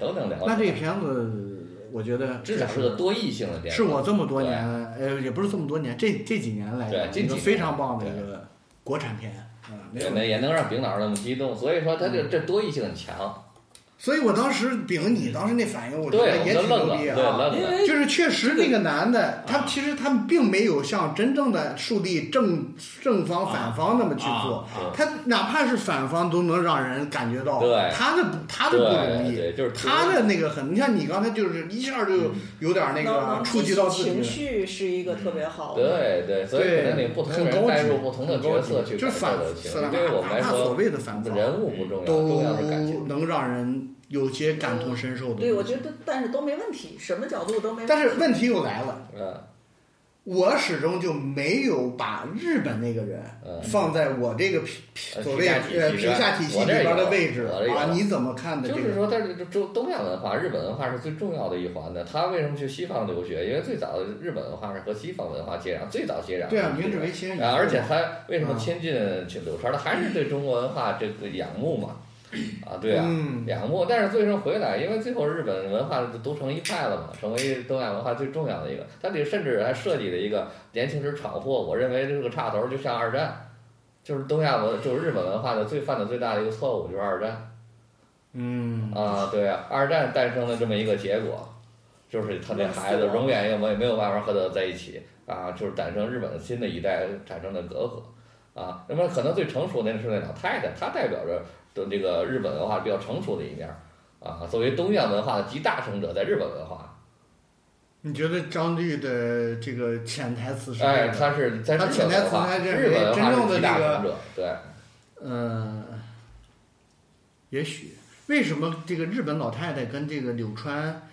Speaker 5: 那这个片子，我觉得
Speaker 3: 至少是个多异性的电影。
Speaker 5: 是我这么多年，呃，也不是这么多年，这这几年来
Speaker 3: 对
Speaker 5: 非常棒的一个国产片，嗯，没
Speaker 3: 对，
Speaker 5: 有
Speaker 3: 也能让丙导那么激动，所以说他这
Speaker 5: 嗯
Speaker 3: 这多异性很强。
Speaker 5: 所以我当时秉你当时那反应，我觉，得也挺牛逼啊。就是确实那个男的，他
Speaker 2: 啊
Speaker 5: 其实他们并没有像真正的树立正正方反方那么去做，他哪怕是反方都能让人感觉到他的他的不容易，
Speaker 3: 就是
Speaker 5: 他的那个很，你像你刚才就是一下就有点那个触及到自己
Speaker 4: 情
Speaker 5: 的。
Speaker 4: 绪是一个特别好的。
Speaker 3: 对对，所以
Speaker 5: 对
Speaker 3: 可能你不同
Speaker 5: 很高级
Speaker 3: 人带入不同的角色去
Speaker 5: 就是反
Speaker 3: 对我们来
Speaker 5: 哪怕所
Speaker 3: 说，
Speaker 5: 谓的反方，
Speaker 3: 人物不重要，
Speaker 5: 都
Speaker 3: 重要是感情。
Speaker 5: 能让人有些感同身受的。
Speaker 4: 对，我觉得，但是都没问题，什么角度都没问题。
Speaker 5: 但是问题又来了，
Speaker 3: 嗯
Speaker 5: 我始终就没有把日本那个人
Speaker 3: 嗯
Speaker 5: 放在我这个所谓呃评价体系里边的位置啊，你怎么看的这个？
Speaker 3: 就是说，但是这中东亚文化、日本文化是最重要的一环的。他为什么去西方留学？因为最早的日本文化是和西方文化接壤，最早接壤。
Speaker 5: 对啊，明治维新
Speaker 3: 啊，而且他为什么
Speaker 5: 啊
Speaker 3: 亲近去柳川？他还是对中国文化这个仰慕嘛。啊，对啊，两幕。但是最终回来，因为最后日本文化就都成一派了嘛，成为东亚文化最重要的一个。它里甚至还设计了一个年轻时闯祸，我认为这个岔头就像二战，就是东亚文，就是日本文化的最犯的最大的一个错误就是二战。
Speaker 5: 嗯
Speaker 3: 啊，对啊，二战诞生了这么一个结果，就是他这孩子永远也没没有办法和他在一起啊，就是诞生日本新的一代产生的隔阂啊。那么可能最成熟的是那老太太，她代表着的这个日本文化比较成熟的一面儿啊，作为东亚文化的集大成者，在日本文化，
Speaker 5: 你觉得张律的这个潜台词是
Speaker 3: 哎，他是在日
Speaker 5: 他
Speaker 3: 本
Speaker 5: 潜台词他认为
Speaker 3: 日本
Speaker 5: 真正的
Speaker 3: 集大
Speaker 5: 这个
Speaker 3: 成者，对。
Speaker 5: 嗯，也许。为什么这个日本老太太跟这个柳川，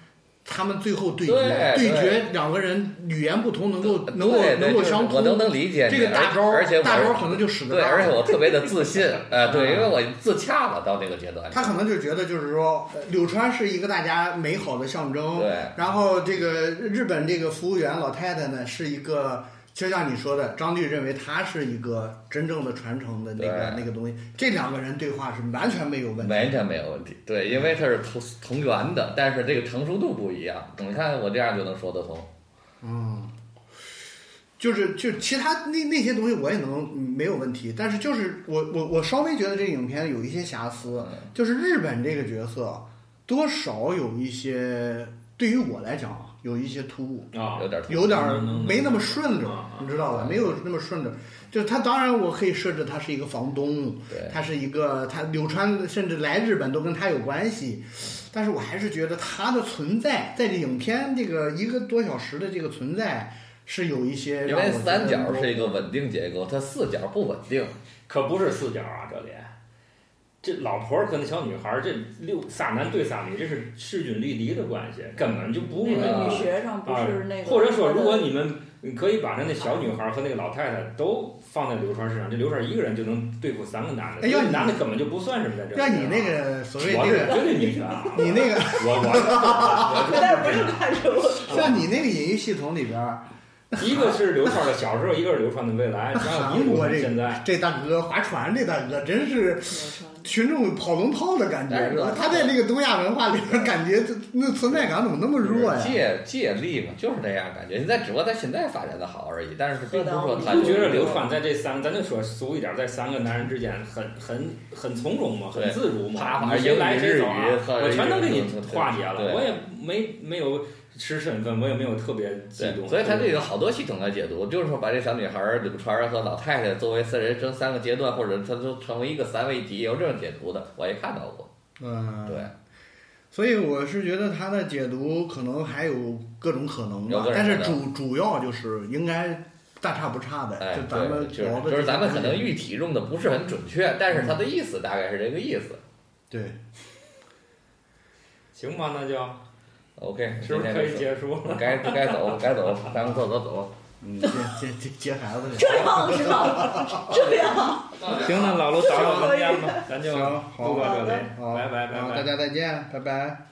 Speaker 5: 他们最后对决
Speaker 3: 对对
Speaker 5: 决，两个人语言不同，能够能够能够相通，
Speaker 3: 我都能理解
Speaker 5: 这个大招儿，
Speaker 3: 而且
Speaker 5: 大招儿可能就使得
Speaker 3: 而且我特别的自信，呃，对，因为我自洽了到这个阶段。
Speaker 5: 他可能就觉得就是说，呃柳川是一个大家美好的象征，
Speaker 3: 对
Speaker 5: 然后这个日本这个服务员老太太呢是一个。就像你说的，张律认为他是一个真正的传承的那个那个东西，这两个人对话是完全没有问题。
Speaker 3: 完全没有问题，对，因为他是同同源的，但是这个成熟度不一样。你看我这样就能说得通，
Speaker 5: 嗯，就是就其他那那些东西我也能嗯没有问题，但是就是我我我稍微觉得这个影片有一些瑕疵，就是日本这个角色多少有一些对于我来讲啊有一些突兀，
Speaker 2: 啊
Speaker 3: 有点突
Speaker 5: 有点没那么顺着你知道吧？没有那么顺着。就是他，当然我可以设置他是一个房东，
Speaker 3: 对
Speaker 5: 他是一个他柳川甚至来日本都跟他有关系，但是我还是觉得他的存在在这影片这个一个多小时的这个存在是有一些
Speaker 3: 因为
Speaker 5: 让我
Speaker 3: 三角是一个稳定结构，它四角不稳定。
Speaker 2: 可不是四角啊，这里这老婆儿和那小女孩儿这六仨男对仨女，这是势均力敌的关系，根本就不是
Speaker 4: 那个
Speaker 3: 啊
Speaker 4: 女学生不是那个，
Speaker 2: 或者说，如果你们可以把那那小女孩儿和那个老太太都放在刘川身上，这刘川一个人就能对付三个男的，这
Speaker 5: 哎要你
Speaker 2: 男的根本就不算什么在这里。
Speaker 5: 让你那个所谓
Speaker 2: 我
Speaker 5: 这个，
Speaker 2: 绝对女权啊！
Speaker 5: 你那个
Speaker 2: 我我 我
Speaker 4: 但是不是看着我，
Speaker 5: 像你那个隐喻系统里边儿，
Speaker 2: 一个是流川的小时候，一个是流川的未来，然后一现在。
Speaker 5: 这大哥划船，这大哥真是群众跑龙套的感觉
Speaker 3: 是吧。
Speaker 5: 他在那个东亚文化里边，感觉那存在感怎么那么弱呀？
Speaker 3: 借借力嘛，就是这样感觉。现在只不过他现在发展的好而已，但是并不是说他
Speaker 2: 就觉得刘川在这三，咱就说俗一点，在三个男人之间很很很从容嘛，很自如嘛。
Speaker 3: 啪啪
Speaker 2: 你谁来谁走啊我全都给你化解了，我也没没有吃身份，我也没有特别激
Speaker 3: 对，
Speaker 2: 动。
Speaker 3: 所以他这有好多系统的解读，就是说把这小女孩儿、柳传儿和老太太作为三人生三个阶段，或者他都成为一个三位一体，有这种解读的，我也看到过。
Speaker 5: 嗯，
Speaker 3: 对。
Speaker 5: 所以我是觉得他的解读可能还有各种可能吧但是主主要就是应该大差不差的。
Speaker 3: 哎，
Speaker 5: 就咱们
Speaker 3: 对，就是就是咱们可能喻体用的不是很准确，但是他的意思大概是这个意思。
Speaker 5: 对，
Speaker 2: 行吧，那就
Speaker 3: OK，
Speaker 2: 是不是可以结束了？
Speaker 3: 该该走该走，咱们走走走。
Speaker 5: 嗯，接接接接孩子去。
Speaker 4: 这样是吧？这样，
Speaker 2: 行，那老卢打扰文件吧，咱就
Speaker 5: 行好
Speaker 2: 录到这里，
Speaker 5: 好，
Speaker 2: 拜拜拜，拜
Speaker 5: 大。家再见，拜拜。